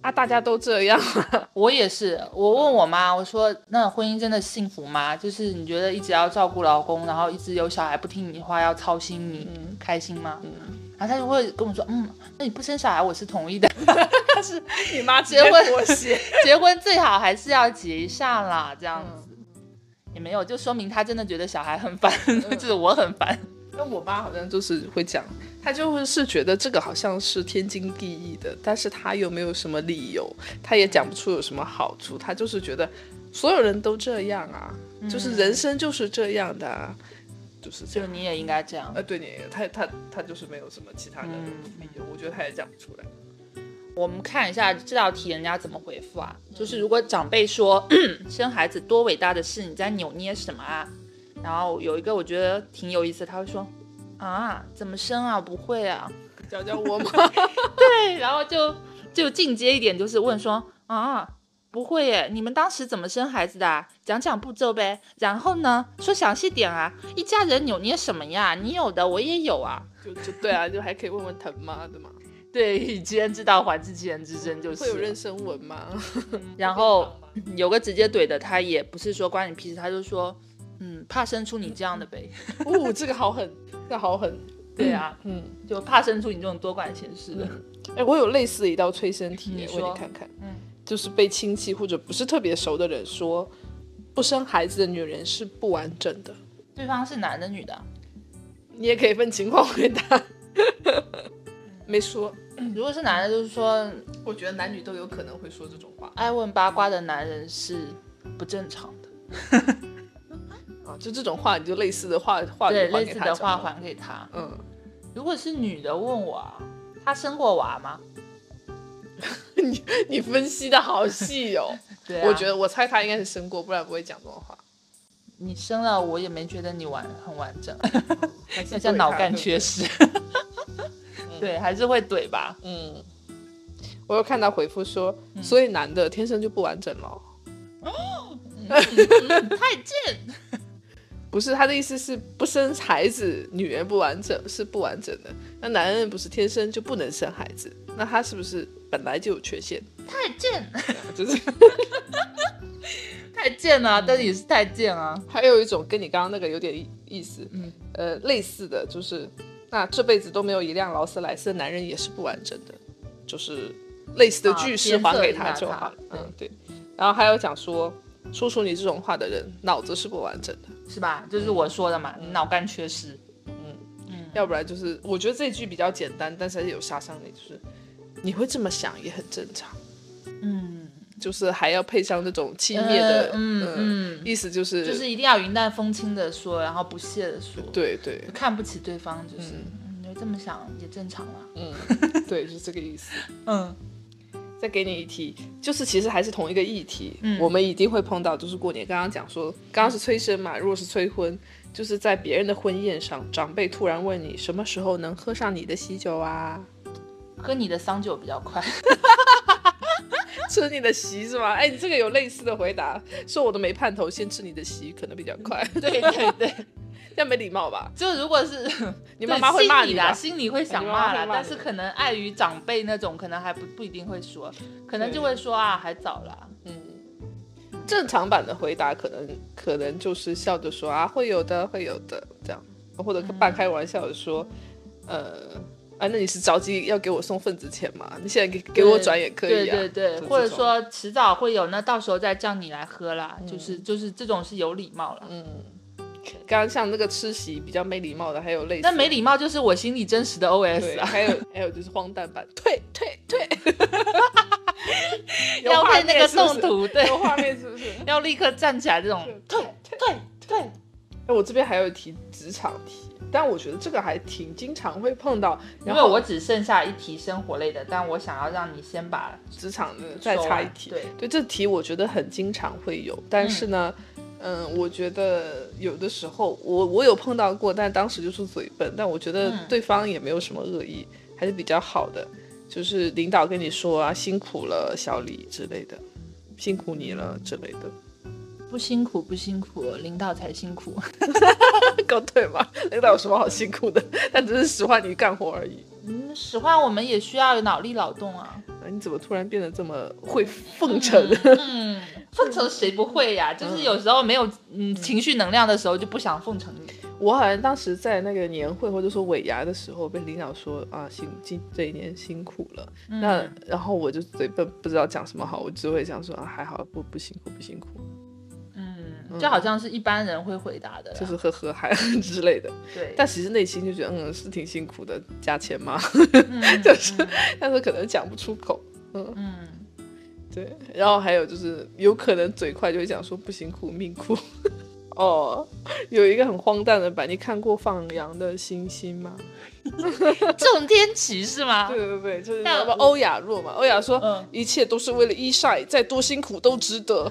啊，大家都这样，我也是，我问我妈，我说那婚姻真的幸福吗？就是你觉得一直要照顾老公，然后一直有小孩不听你话，要操心你，开心吗？然后他就会跟我说，嗯，那你不生小孩我是同意的，但是你妈直接接妥协。结婚最好还是要结一下啦，这样子。也没有，就说明他真的觉得小孩很烦，就是我很烦。那我妈好像就是会讲，她就会是觉得这个好像是天经地义的，但是她又没有什么理由，她也讲不出有什么好处，她就是觉得所有人都这样啊，就是人生就是这样的、啊，就是这样。就你也应该这样。呃，对你，他他他就是没有什么其他的理由，我觉得他也讲不出来。我们看一下这道题人家怎么回复啊？就是如果长辈说生孩子多伟大的事，你在扭捏什么啊？然后有一个我觉得挺有意思，他会说啊，怎么生啊？不会啊。教教我吗。对，然后就就进阶一点，就是问说啊，不会耶，你们当时怎么生孩子的啊？讲讲步骤呗。然后呢，说详细点啊，一家人扭捏什么呀？你有的我也有啊。就就对啊，就还可以问问疼妈的嘛。对，以其人之道还治其人之身，就是会有妊娠纹吗？然后有个直接怼的，他也不是说关你屁事，他就说，嗯，怕生出你这样的呗。哦，这个好狠，这个好狠。对啊，嗯，就怕生出你这种多管闲事的。哎，我有类似的一道催生题，我给你看看。嗯，就是被亲戚或者不是特别熟的人说，不生孩子的女人是不完整的。对方是男的女的？你也可以分情况回答。没说，如果是男的，就是说我觉得男女都有可能会说这种话爱问八卦的男人是不正常的。啊，就这种话，你就类似的话话对，类似的话还给他。嗯，如果是女的问我啊，她生过娃吗？你你分析的好细哦。对、啊，我觉得我猜他应该是生过，不然不会讲这种话。你生了，我也没觉得你完很完整，那叫脑干缺。失。对，还是会怼吧。嗯，我有看到回复说，嗯所以男的天生就不完整了。哦太贱。不是他的意思是不生孩子，女人不完整是不完整的。那男人不是天生就不能生孩子，那他是不是本来就有缺陷？太贱，就是 太贱了，但是也是太贱啊！还有一种跟你刚刚那个有点意意思，嗯，呃，类似的就是，那这辈子都没有一辆劳斯莱斯的男人也是不完整的，就是类似的句式啊还给他就好了。他嗯，对。然后还有讲说，说出你这种话的人脑子是不完整的，是吧？就是我说的嘛，你脑干缺失。嗯。嗯。要不然就是我觉得这句比较简单，但是还是有杀伤力，就是你会这么想也很正常。嗯，就是还要配上这种轻蔑的，嗯嗯嗯。意思就是就是一定要云淡风轻的说，然后不屑的说，对对。就看不起对方，就是嗯。你这么想也正常了。嗯对，就是这个意思。嗯，再给你一题，就是其实还是同一个议题，嗯我们一定会碰到，就是过年刚刚讲说，刚刚是催生嘛，如果是催婚，就是在别人的婚宴上，长辈突然问你什么时候能喝上你的喜酒啊，喝你的丧酒比较快。吃你的席是吗？哎，你这个有类似的回答，说我都没盼头，先吃你的席可能比较快，对对对，这样没礼貌吧？就如果是 你妈妈会骂你对心里啦，心里会想骂啦，但是可能碍于长辈那种，可能还不不一定会说，可能就会说啊，还早啦。正常版的回答可能可能就是笑着说啊，会有的，会有的这样，或者半开玩笑的说，呃，啊，那你是着急要给我送份子钱吗？你现在给给我转也可以啊。对对对，或者说迟早会有，那到时候再叫你来喝啦，嗯就是就是这种是有礼貌啦。刚刚像那个吃席比较没礼貌的，还有类似那没礼貌就是我心里真实的 OS 啊，还有还有就是荒诞版，退退退，有要画配那个动图，对，有画面是不是？要立刻站起来这种退退退。哎，我这边还有一题职场题，但我觉得这个还挺经常会碰到。因为我只剩下一题生活类的，但我想要让你先把职场的再插一题，对，对，这题我觉得很经常会有，但是呢，嗯、我觉得有的时候我我有碰到过，但当时就是嘴笨，但我觉得嗯对方也没有什么恶意，还是比较好的，就是领导跟你说啊，辛苦了，小李之类的，辛苦你了之类的，不辛苦不辛苦，领导才辛苦。够对吗？领导有什么好辛苦的？他只是使唤你干活而已。嗯，使唤我们也需要脑力劳动啊。啊你怎么突然变得这么会奉承？嗯，奉承谁不会呀？就是有时候没有嗯情绪能量的时候，就不想奉承你。我好像当时在那个年会或者说尾牙的时候，被领导说啊，辛今这一年辛苦了。那然后我就嘴笨，不知道讲什么好，我只会想说啊，还好，不不辛苦，不辛苦，嗯，就好像是一般人会回答的，就是呵呵还 之类的。对。但其实内心就觉得，嗯，是挺辛苦的，加钱吗？嗯 就是，但是可能讲不出口。嗯，对，然后还有就是有可能嘴快就会讲说不辛苦命苦。哦，有一个很荒诞的版，你看过放羊的星星吗？仲天齐是吗？对对对，就是但那个欧雅若嘛，欧雅说、嗯一切都是为了伊帅，再多辛苦都值得。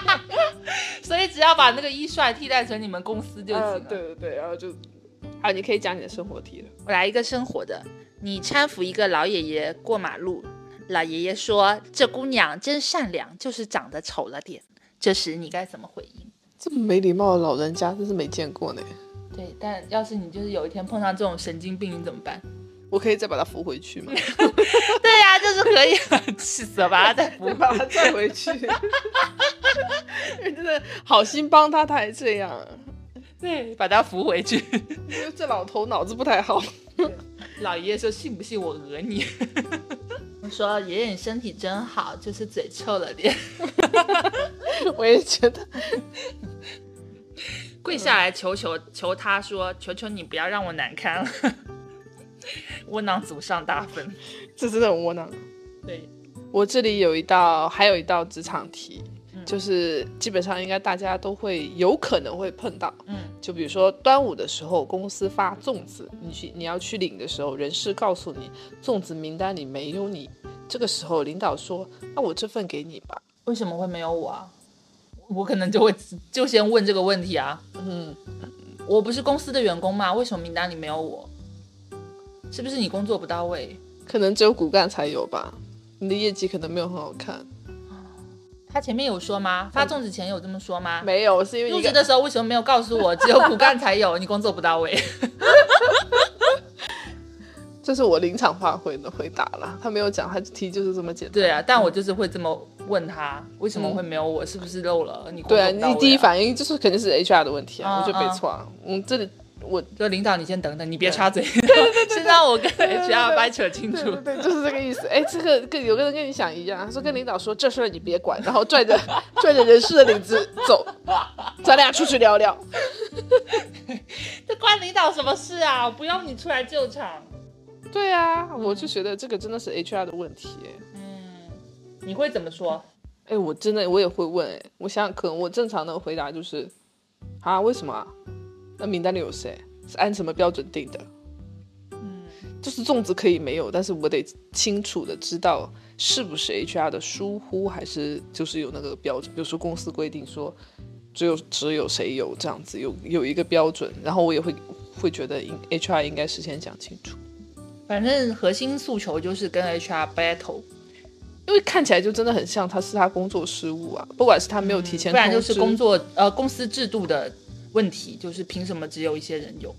所以只要把那个一帅替代成你们公司就行了。啊，对对对，然后就好，你可以讲你的生活题了。我来一个生活的，你搀扶一个老爷爷过马路，老爷爷说：“这姑娘真善良，就是长得丑了点。”这时你该怎么回应？这么没礼貌的老人家，真是没见过呢。对，但要是你就是有一天碰上这种神经病，你怎么办？我可以再把他扶回去吗？对呀、就是可以，气死了，把他再扶把他拽回去。真的好心帮他，他还这样，对，把他扶回去。这老头脑子不太好。老爷爷说：“信不信我讹你？”我说：“爷爷，你身体真好，就是嘴臭了点。我也觉得，”跪下来求求求他说：“求求你不要让我难堪了。”窝囊祖上大分。这真的很窝囊。对，我这里有一道，还有一道职场题，就是基本上应该大家都会有可能会碰到。嗯，就比如说端午的时候，公司发粽子，你去你要去领的时候，人事告诉你粽子名单里没有你，这个时候领导说：“那我这份给你吧。为什么会没有我啊？我可能就会就先问这个问题啊。嗯，我不是公司的员工吗？为什么名单里没有我？是不是你工作不到位？可能只有骨干才有吧。你的业绩可能没有很好看，他前面有说吗？发粽子前有这么说吗？没有是因为入职的时候为什么没有告诉我？只有骨干才有，你工作不到位。这是我临场发挥的回答了，他没有讲，他题就是这么简单。对啊，但我就是会这么问他，为什么会没有我？是不是漏了？你工对啊，你第一反应就是肯定是 HR 的问题啊，嗯我觉得没错啊。嗯，这里我就领导，你先等等，你别插嘴，先让我跟 HR 掰扯清楚。对，就是这个意思。哎，这个跟有个人跟你想一样，他说跟领导说这事儿你别管，然后拽着拽着人事的领子走，咱俩出去聊聊。这关领导什么事啊？不用你出来救场。对啊，我就觉得这个真的是 HR 的问题。哎嗯，你会怎么说？哎，我真的我也会问，哎，我想想，可能我正常的回答就是，啊，为什么啊？那名单里有谁？是按什么标准定的？嗯，就是粽子可以没有，但是我得清楚的知道是不是 HR 的疏忽，还是就是有那个标准。比如说公司规定说只有只有谁有这样子，有有一个标准，然后我也会会觉得应 HR 应该事先讲清楚，反正核心诉求就是跟 HR battle，因为看起来就真的很像他是他工作失误啊，不管是他没有提前不然就，是工作呃公司制度的问题，就是凭什么只有一些人有？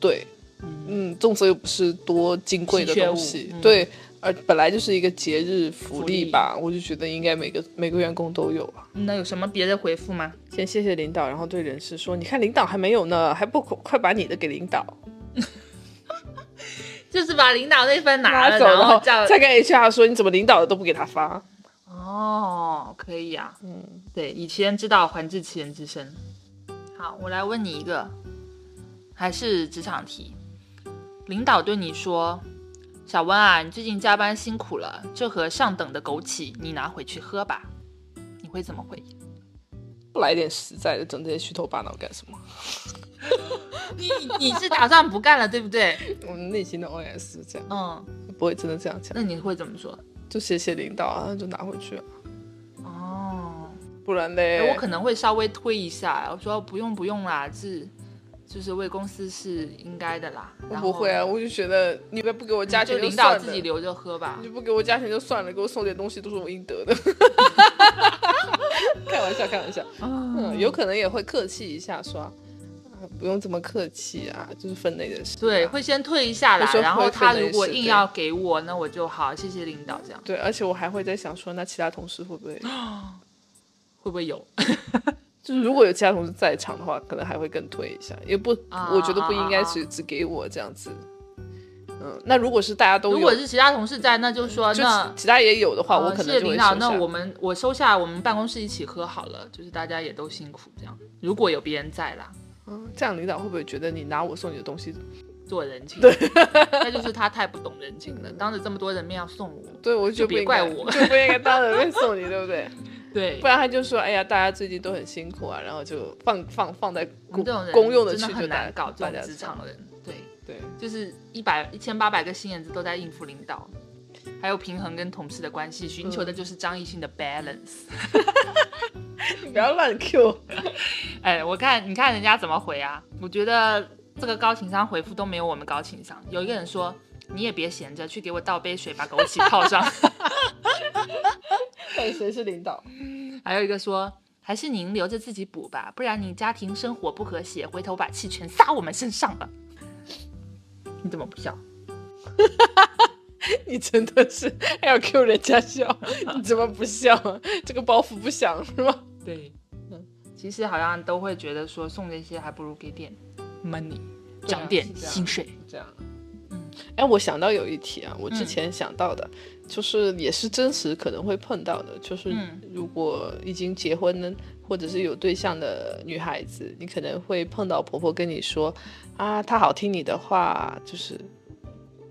对，嗯，粽子又不是多金贵的东西，嗯对。而本来就是一个节日福利吧，我就觉得应该每个每个员工都有啊。那有什么别的回复吗？先谢谢领导，然后对人事说：“你看领导还没有呢，还不快把你的给领导 就是把领导那份拿了，走，然后叫再跟 HR 说你怎么领导的都不给他发。哦，可以啊、嗯，对，以其人之道还治其人之身。好，我来问你一个，还是职场题。领导对你说：“小温啊，你最近加班辛苦了，这盒上等的枸杞你拿回去喝吧。”你会怎么回应？不来点实在的，整这些虚头巴脑干什么？你你是打算不干了，对不对？我们内心的 OS 是这样，嗯，不会真的这样讲，那你会怎么说？就谢谢领导啊，就拿回去啊，哦，不然哎嘞，我可能会稍微推一下，我说不用不用啦，是就是为公司是应该的啦。我不会啊，我就觉得你们不给我加钱就领导自己留着喝吧你。就不给我加钱就算了，给我送点东西都是我应得的。开玩笑，开玩笑。嗯，有可能也会客气一下，说、啊、不用这么客气啊，就是分内的事、对，会先退一下啦会，说然后他如果硬要给我，那我就好，谢谢领导这样。对，而且我还会在想说，那其他同事会不会，会不会有？就是如果有其他同事在场的话，可能还会更推一下，也不，啊我觉得不应该只只给我这样子。嗯，那如果是大家都如果，是其他同事在，那就说就那其他也有的话，我呃可能谢谢领导，收那我们我收下，我们办公室一起喝好了，就是大家也都辛苦这样。如果有别人在啦，嗯这样领导会不会觉得你拿我送你的东西？做人情，对，那就是他太不懂人情了，当着这么多人面要送我，对我就别不应该怪我就不应该当着面送你，对不对？对不，然他就说，哎呀，大家最近都很辛苦啊，然后就放放放在公用的真的很去就大难搞这种职场人，对。对，就是一百一千八百个心眼子都在应付领导，还有平衡跟同事的关系，寻求的就是张艺兴的 balance。你不要乱 Q。哎，我看你看人家怎么回啊？我觉得这个高情商回复都没有我们高情商。有一个人说：“你也别闲着，去给我倒杯水，把枸杞泡上。看谁是领导？”还有一个说：“还是您留着自己补吧，不然你家庭生活不和谐，回头把气全撒我们身上了。”你怎么不笑？你真的是还要 Q 人家笑，你怎么不笑啊？这个包袱不响是吗？对，嗯，其实好像都会觉得说送这些还不如给点 money，涨点薪水这样。嗯，哎，我想到有一题啊，我之前想到的，就是也是真实可能会碰到的，就是如果已经结婚呢，或者是有对象的女孩子，你可能会碰到婆婆跟你说啊，她好听你的话，就是。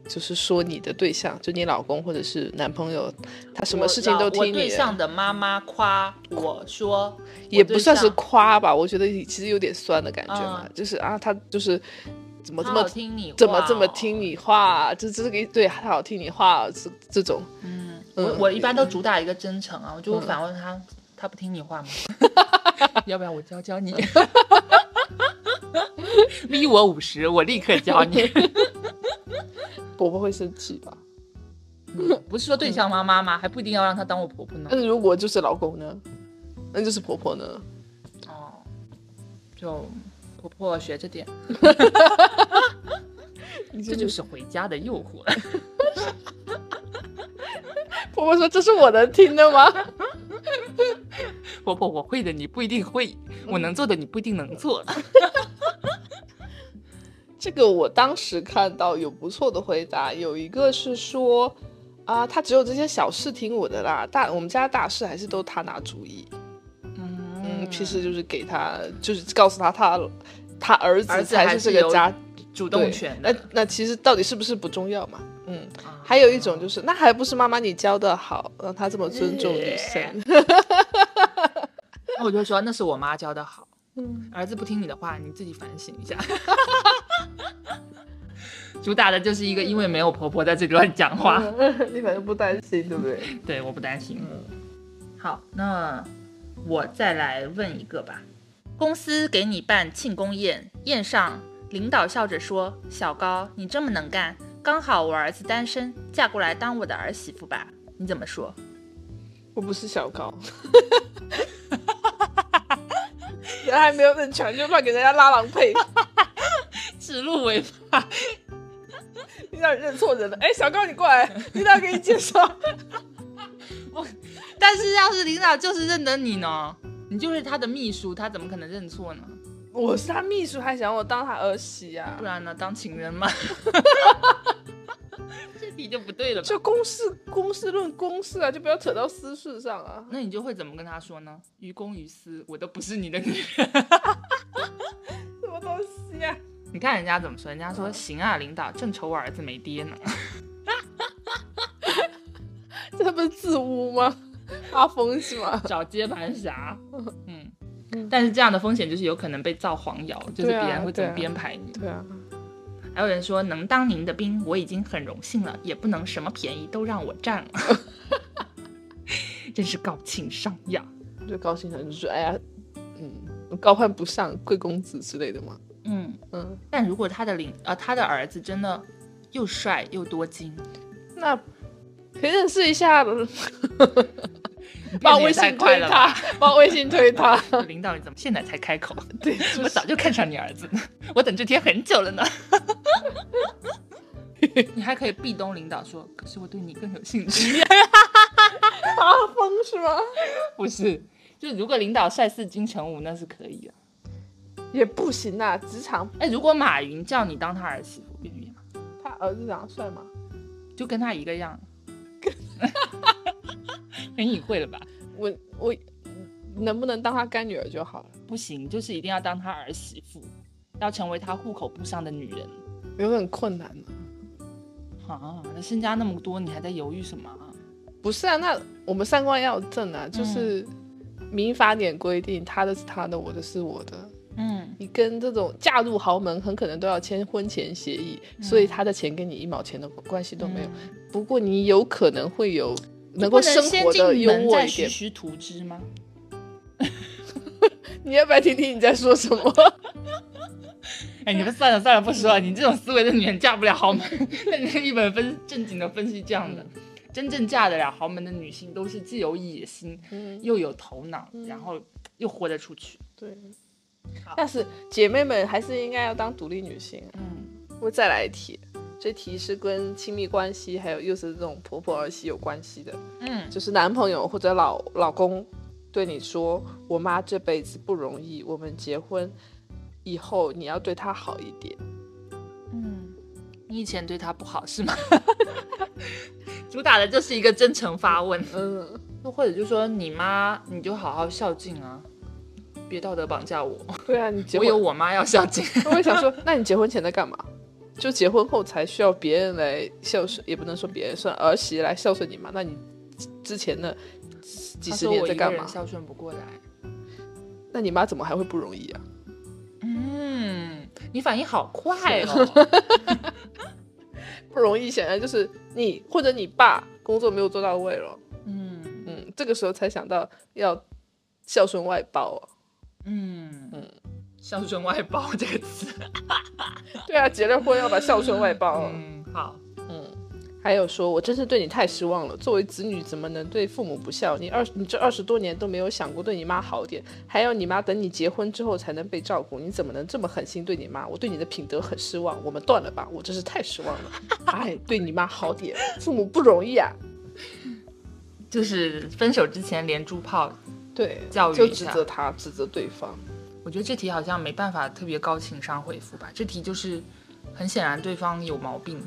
就是说你的对象，就你老公或者是男朋友，他什么事情都听你的。对象的妈妈夸我说，也不算是夸吧，我觉得其实有点酸的感觉嘛。就是啊，他就是怎么这么听你，怎么这么听你话，就这个对他好听你话这这种。嗯，我我一般都主打一个真诚啊，我就反问他，他不听你话吗？要不要我教教你？逼我五十，我立刻教你。婆婆会生气吧？不是说对象妈妈吗？还不一定要让她当我婆婆呢。那如果就是老公呢？那就是婆婆呢？哦，就婆婆学着点。这就是回家的诱惑。婆婆说：“这是我能听的吗？”婆婆，我会的，你不一定会；我能做的，你不一定能做。这个我当时看到有不错的回答，有一个是说，啊，他只有这些小事听我的啦，大我们家大事还是都他拿主意。嗯，其实就是给他，就是告诉他，他他儿子才是这个家主动权。那那其实到底是不是不重要嘛？嗯，还有一种就是，那还不是妈妈你教的好，让他这么尊重女生。那我就说，那是我妈教的好。嗯，儿子不听你的话，你自己反省一下。主打的就是一个，因为没有婆婆在这里乱讲话，你反正不担心，对不对？对，我不担心。好，那我再来问一个吧。公司给你办庆功宴，宴上领导笑着说：“小高，你这么能干，刚好我儿子单身，嫁过来当我的儿媳妇吧？”你怎么说？我不是小高。人还没有认全，就怕给人家拉郎配，指鹿为马。你让认错人了，哎，小高你过来，领导给你介绍。我，但是要是领导就是认得你呢，你就是他的秘书，他怎么可能认错呢？我是他秘书，还想我当他儿媳啊？不然呢，当情人吗？这题就不对了吧。就公事公事论公事啊，就不要扯到私事上啊。那你就会怎么跟他说呢？于公于私，我都不是你的女人。什么东西啊？你看人家怎么说？人家说行啊，领导，正愁我儿子没爹呢。这不是自污吗？发疯是吗？找接盘侠。嗯，但是这样的风险就是有可能被造黄谣，就是别人会怎么编排你。对啊。还有人说能当您的兵，我已经很荣幸了，也不能什么便宜都让我占了。真是高情商呀！就高情商就是哎呀，嗯，高攀不上贵公子之类的嘛。嗯嗯。但如果他的领呃他的儿子真的又帅又多金，那可以认识一下。把微信推他，把微信推他。领导，你怎么现在才开口？对，我早就看上你儿子了，我等这天很久了呢。你还可以壁咚领导说，可是我对你更有兴趣。发疯是吗？不是，就如果领导帅似金城武，那是可以的。也不行啊，职场。哎，如果马云叫你当他儿媳妇，愿意吗？他儿子长得帅吗？就跟他一个样。很隐晦了吧？我我能不能当他干女儿就好了？不行，就是一定要当他儿媳妇，要成为他户口簿上的女人，有点困难呢。啊，那身家那么多，你还在犹豫什么？不是啊，那我们三观要正啊，就是民法典规定，他的是他的，我的是我的。嗯，你跟这种嫁入豪门，很可能都要签婚前协议，所以他的钱跟你一毛钱的关系都没有。不过你有可能会有。能够生活的优渥一点。须图之吗？你要不要听听你在说什么？哎，你们算了算了，不说了。你这种思维的女人嫁不了豪门。那一本分正经的分析这样的，真正嫁得了豪门的女性，都是既有野心，又有头脑，然后又豁得出去。对。但是姐妹们还是应该要当独立女性。嗯。我再来一题，这题是跟亲密关系，还有又是这种婆婆儿媳有关系的。嗯。就是男朋友或者老老公对你说：“我妈这辈子不容易，我们结婚。”以后你要对她好一点。嗯，你以前对她不好是吗？主打的就是一个真诚发问。嗯，那或者就说你妈，你就好好孝敬啊，别道德绑架我。对啊，你结我有我妈要孝敬。我也想说，那你结婚前在干嘛？就结婚后才需要别人来孝顺，也不能说别人，算儿媳来孝顺你嘛？那你之前的几十年在干嘛？孝顺不过来。那你妈怎么还会不容易啊？嗯，你反应好快哦，不容易。显然就是你或者你爸工作没有做到位了。嗯嗯，这个时候才想到要孝顺外包。嗯嗯，孝顺外包这个词，对啊，结了婚要把孝顺外包。嗯，好。嗯还有说，我真是对你太失望了。作为子女，怎么能对父母不孝？你二，你这二十多年都没有想过对你妈好点，还要你妈等你结婚之后才能被照顾，你怎么能这么狠心对你妈？我对你的品德很失望，我们断了吧，我真是太失望了。哎，对你妈好点，父母不容易啊。就是分手之前连珠炮，对，教育就指责他，指责对方。我觉得这题好像没办法特别高情商回复吧，这题就是很显然对方有毛病。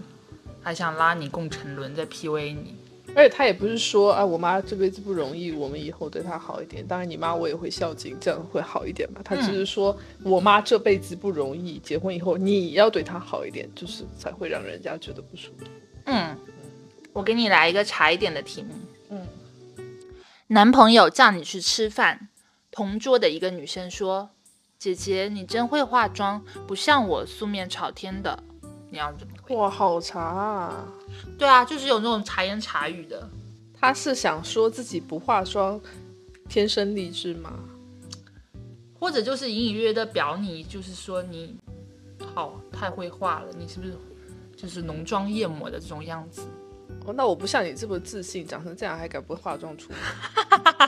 还想拉你共沉沦，在 PUA 你，而且他也不是说啊，我妈这辈子不容易，我们以后对她好一点。当然，你妈我也会孝敬，这样会好一点吧。他只是说我妈这辈子不容易，结婚以后你要对她好一点，就是才会让人家觉得不舒服。嗯，我给你来一个茶一点的题目。嗯，男朋友叫你去吃饭，同桌的一个女生说：“姐姐，你真会化妆，不像我素面朝天的。”你要怎么？哇，好茶啊！对啊，就是有那种茶言茶语的。他是想说自己不化妆，天生丽质吗？或者就是隐隐约约的表你，就是说你好太会画了，你是不是就是浓妆艳抹的这种样子？哦，那我不像你这么自信，长成这样还敢不化妆出门？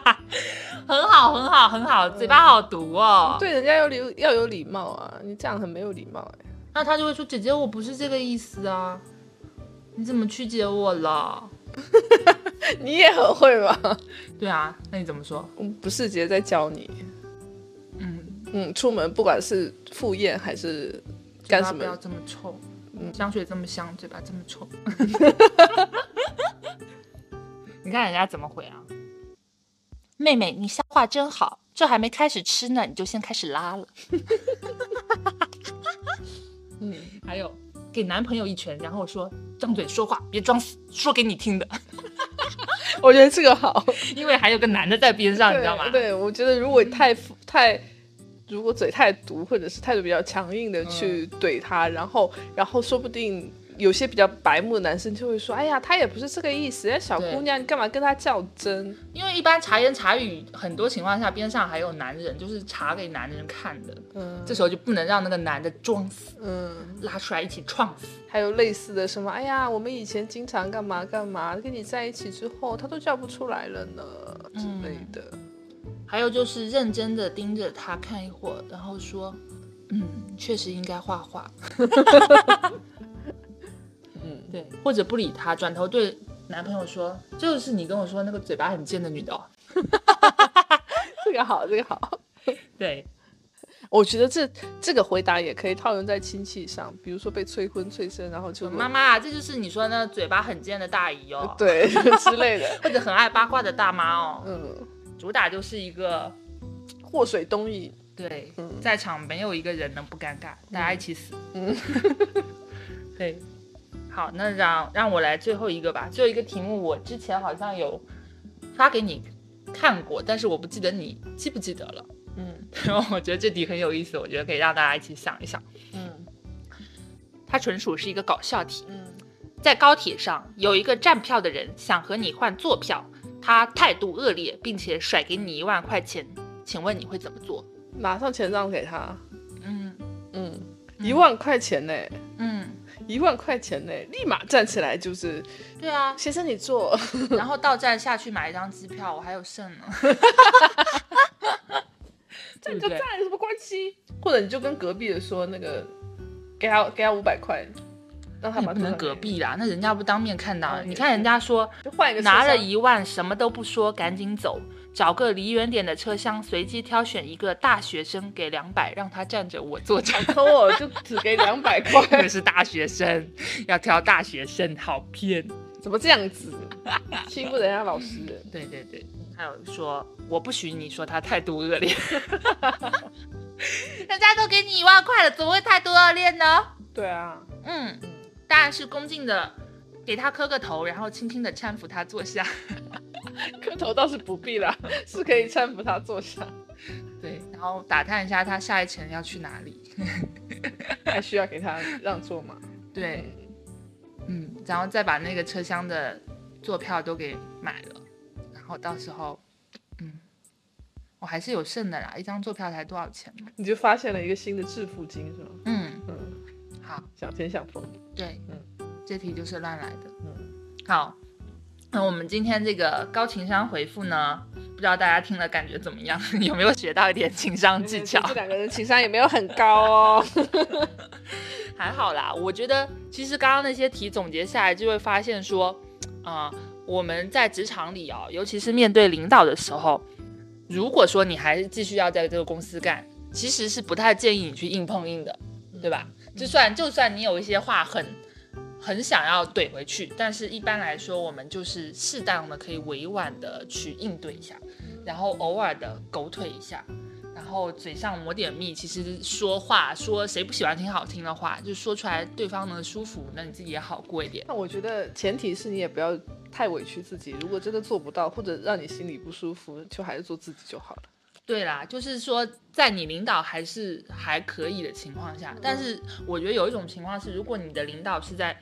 很好，很好，很好，嘴巴好毒哦。对人家要礼要有礼貌啊，你这样很没有礼貌哎。那他就会说：“姐姐，我不是这个意思啊，你怎么曲解我了？你也很会吧？对啊，那你怎么说？我不是姐姐在教你。嗯嗯，出门不管是赴宴还是干什么，不要这么臭。嗯香水这么香，嘴巴这么臭。你看人家怎么回啊？妹妹，你消化真好，这还没开始吃呢，你就先开始拉了。”嗯，还有给男朋友一拳，然后说张嘴说话，别装死，说给你听的。我觉得这个好，因为还有个男的在边上，你知道吗？对，我觉得如果太太，如果嘴太毒，或者是态度比较强硬的去怼他，然后然后说不定。有些比较白目的男生就会说：“哎呀，他也不是这个意思，小姑娘，你干嘛跟他较真？”因为一般茶言茶语，很多情况下边上还有男人，就是茶给男人看的。嗯，这时候就不能让那个男的装死，嗯，拉出来一起撞死。还有类似的什么：“哎呀，我们以前经常干嘛干嘛，跟你在一起之后，他都叫不出来了呢之类的。”还有就是认真的盯着他看一会儿，然后说：“嗯，确实应该画画。” 对，或者不理他，转头对男朋友说：“就是你跟我说那个嘴巴很贱的女的。”这个好，这个好。对，我觉得这这个回答也可以套用在亲戚上，比如说被催婚催生，然后就妈妈，这就是你说那嘴巴很贱的大姨哦，对 之类的，或者很爱八卦的大妈哦。嗯，主打就是一个祸水东引。对，在场没有一个人能不尴尬，大家一起死。嗯，对。好，那让让我来最后一个吧。最后一个题目，我之前好像有发给你看过，但是我不记得你记不记得了。嗯，然后我觉得这题很有意思，我觉得可以让大家一起想一想。嗯，它纯属是一个搞笑题。嗯，在高铁上有一个站票的人想和你换坐票，他态度恶劣，并且甩给你一万块钱，请问你会怎么做？马上钱让给他。嗯嗯。一万块钱呢，嗯，一万块钱呢，立马站起来就是，对啊，先生你坐，然后到站下去买一张机票，我还有剩呢。站就站有什么关系？或者你就跟隔壁的说那个，给他给他五百块，让他把那不能隔壁啦，那人家不当面看到。你看人家说就换一个拿了一万，什么都不说，赶紧走，找个离远点的车厢，随机挑选一个大学生，给两百，让他站着，我坐着。偷 我就只给两百块，那是大学生，要挑大学生，好骗。怎么这样子欺负人家老师？对 对对，还有说我不许你说他态度恶劣，人家都给你一万块了，怎么会态度恶劣呢？对啊，嗯，当然是恭敬的给他磕个头，然后轻轻的搀扶他坐下。磕头倒是不必了，是可以搀扶他坐下，对，然后打探一下他下一程要去哪里。还需要给他让座吗？对，嗯，然后再把那个车厢的坐票都给买了，然后到时候，嗯，我还是有剩的啦，一张坐票才多少钱嘛？你就发现了一个新的致富经是吗？嗯，嗯，好，想钱想疯，对，嗯这题就是乱来的。嗯，好，那我们今天这个高情商回复呢，不知道大家听了感觉怎么样？有没有学到一点情商技巧？这两个人情商也没有很高哦。还好啦，我觉得其实刚刚那些题总结下来，就会发现说，啊、我们在职场里哦、尤其是面对领导的时候，如果说你还是继续要在这个公司干，其实是不太建议你去硬碰硬的，对吧？就算就算你有一些话很很想要怼回去，但是一般来说，我们就是适当的可以委婉的去应对一下，然后偶尔的狗腿一下，然后嘴上抹点蜜，其实说话说谁不喜欢听好听的话，就说出来对方能舒服，那你自己也好过一点。那我觉得前提是你也不要太委屈自己，如果真的做不到，或者让你心里不舒服，就还是做自己就好了。对啦，就是说在你领导还是还可以的情况下，但是我觉得有一种情况是，如果你的领导是在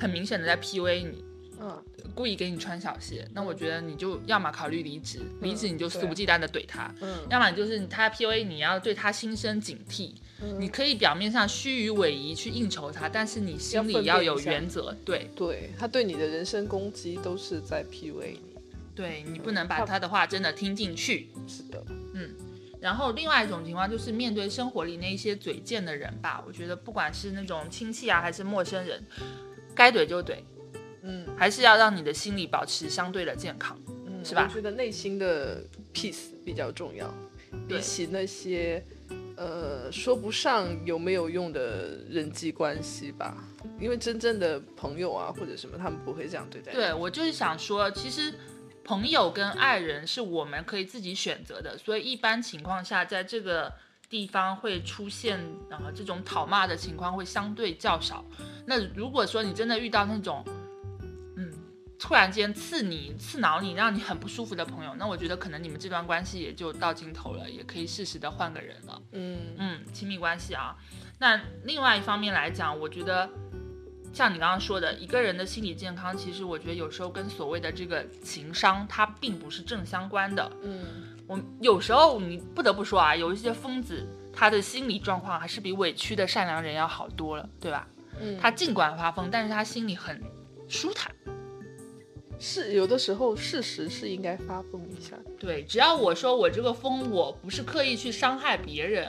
很明显的在 PUA 你，嗯，故意给你穿小鞋，那我觉得你就要么考虑离职，离职你就肆无忌惮的怼他，嗯要么就是他 PUA 你要对他心生警惕，嗯你可以表面上虚与委蛇去应酬他，但是你心里要有原则，对对他对你的人身攻击都是在 PUA 你。对，你不能把他的话真的听进去。是的，嗯然后另外一种情况就是面对生活里那一些嘴贱的人吧，我觉得不管是那种亲戚啊还是陌生人，该怼就怼，嗯还是要让你的心理保持相对的健康。嗯，是吧我觉得内心的 peace 比较重要，比起那些呃说不上有没有用的人际关系吧。因为真正的朋友啊或者什么，他们不会这样对待。对我就是想说，其实朋友跟爱人是我们可以自己选择的，所以一般情况下，在这个地方会出现啊、这种讨骂的情况会相对较少。那如果说你真的遇到那种，嗯，突然间刺你、刺挠你，让你很不舒服的朋友，那我觉得可能你们这段关系也就到尽头了，也可以适时的换个人了。嗯嗯，亲密关系啊。那另外一方面来讲，我觉得像你刚刚说的，一个人的心理健康，其实我觉得有时候跟所谓的这个情商，它并不是正相关的。嗯我有时候你不得不说啊，有一些疯子，他的心理状况还是比委屈的善良人要好多了，对吧？嗯，他尽管发疯，但是他心里很舒坦。是有的时候事实是应该发疯一下。对，只要我说我这个疯，我不是刻意去伤害别人，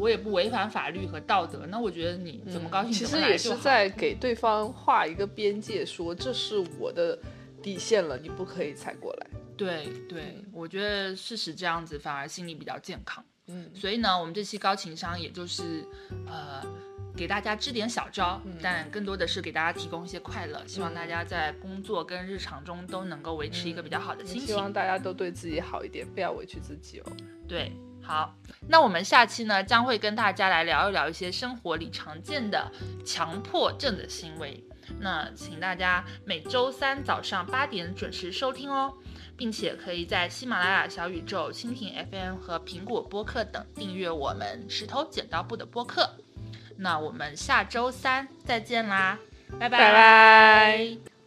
我也不违反法律和道德，那我觉得你怎么高兴嗯其实也是。在给对方画一个边界，说这是我的底线了，你不可以踩过来。对对，我觉得事实这样子反而心理比较健康。嗯所以呢，我们这期高情商也就是呃给大家支点小招，但更多的是给大家提供一些快乐，希望大家在工作跟日常中都能够维持一个比较好的心情。也希望大家都对自己好一点，不要委屈自己哦。对，好，那我们下期呢将会跟大家来聊一聊一些生活里常见的强迫症的行为。那请大家每周三早上八点准时收听哦，并且可以在喜马拉雅、小宇宙、蜻蜓 FM 和苹果播客等订阅我们石头剪刀布的播客。那我们下周三再见啦，拜拜。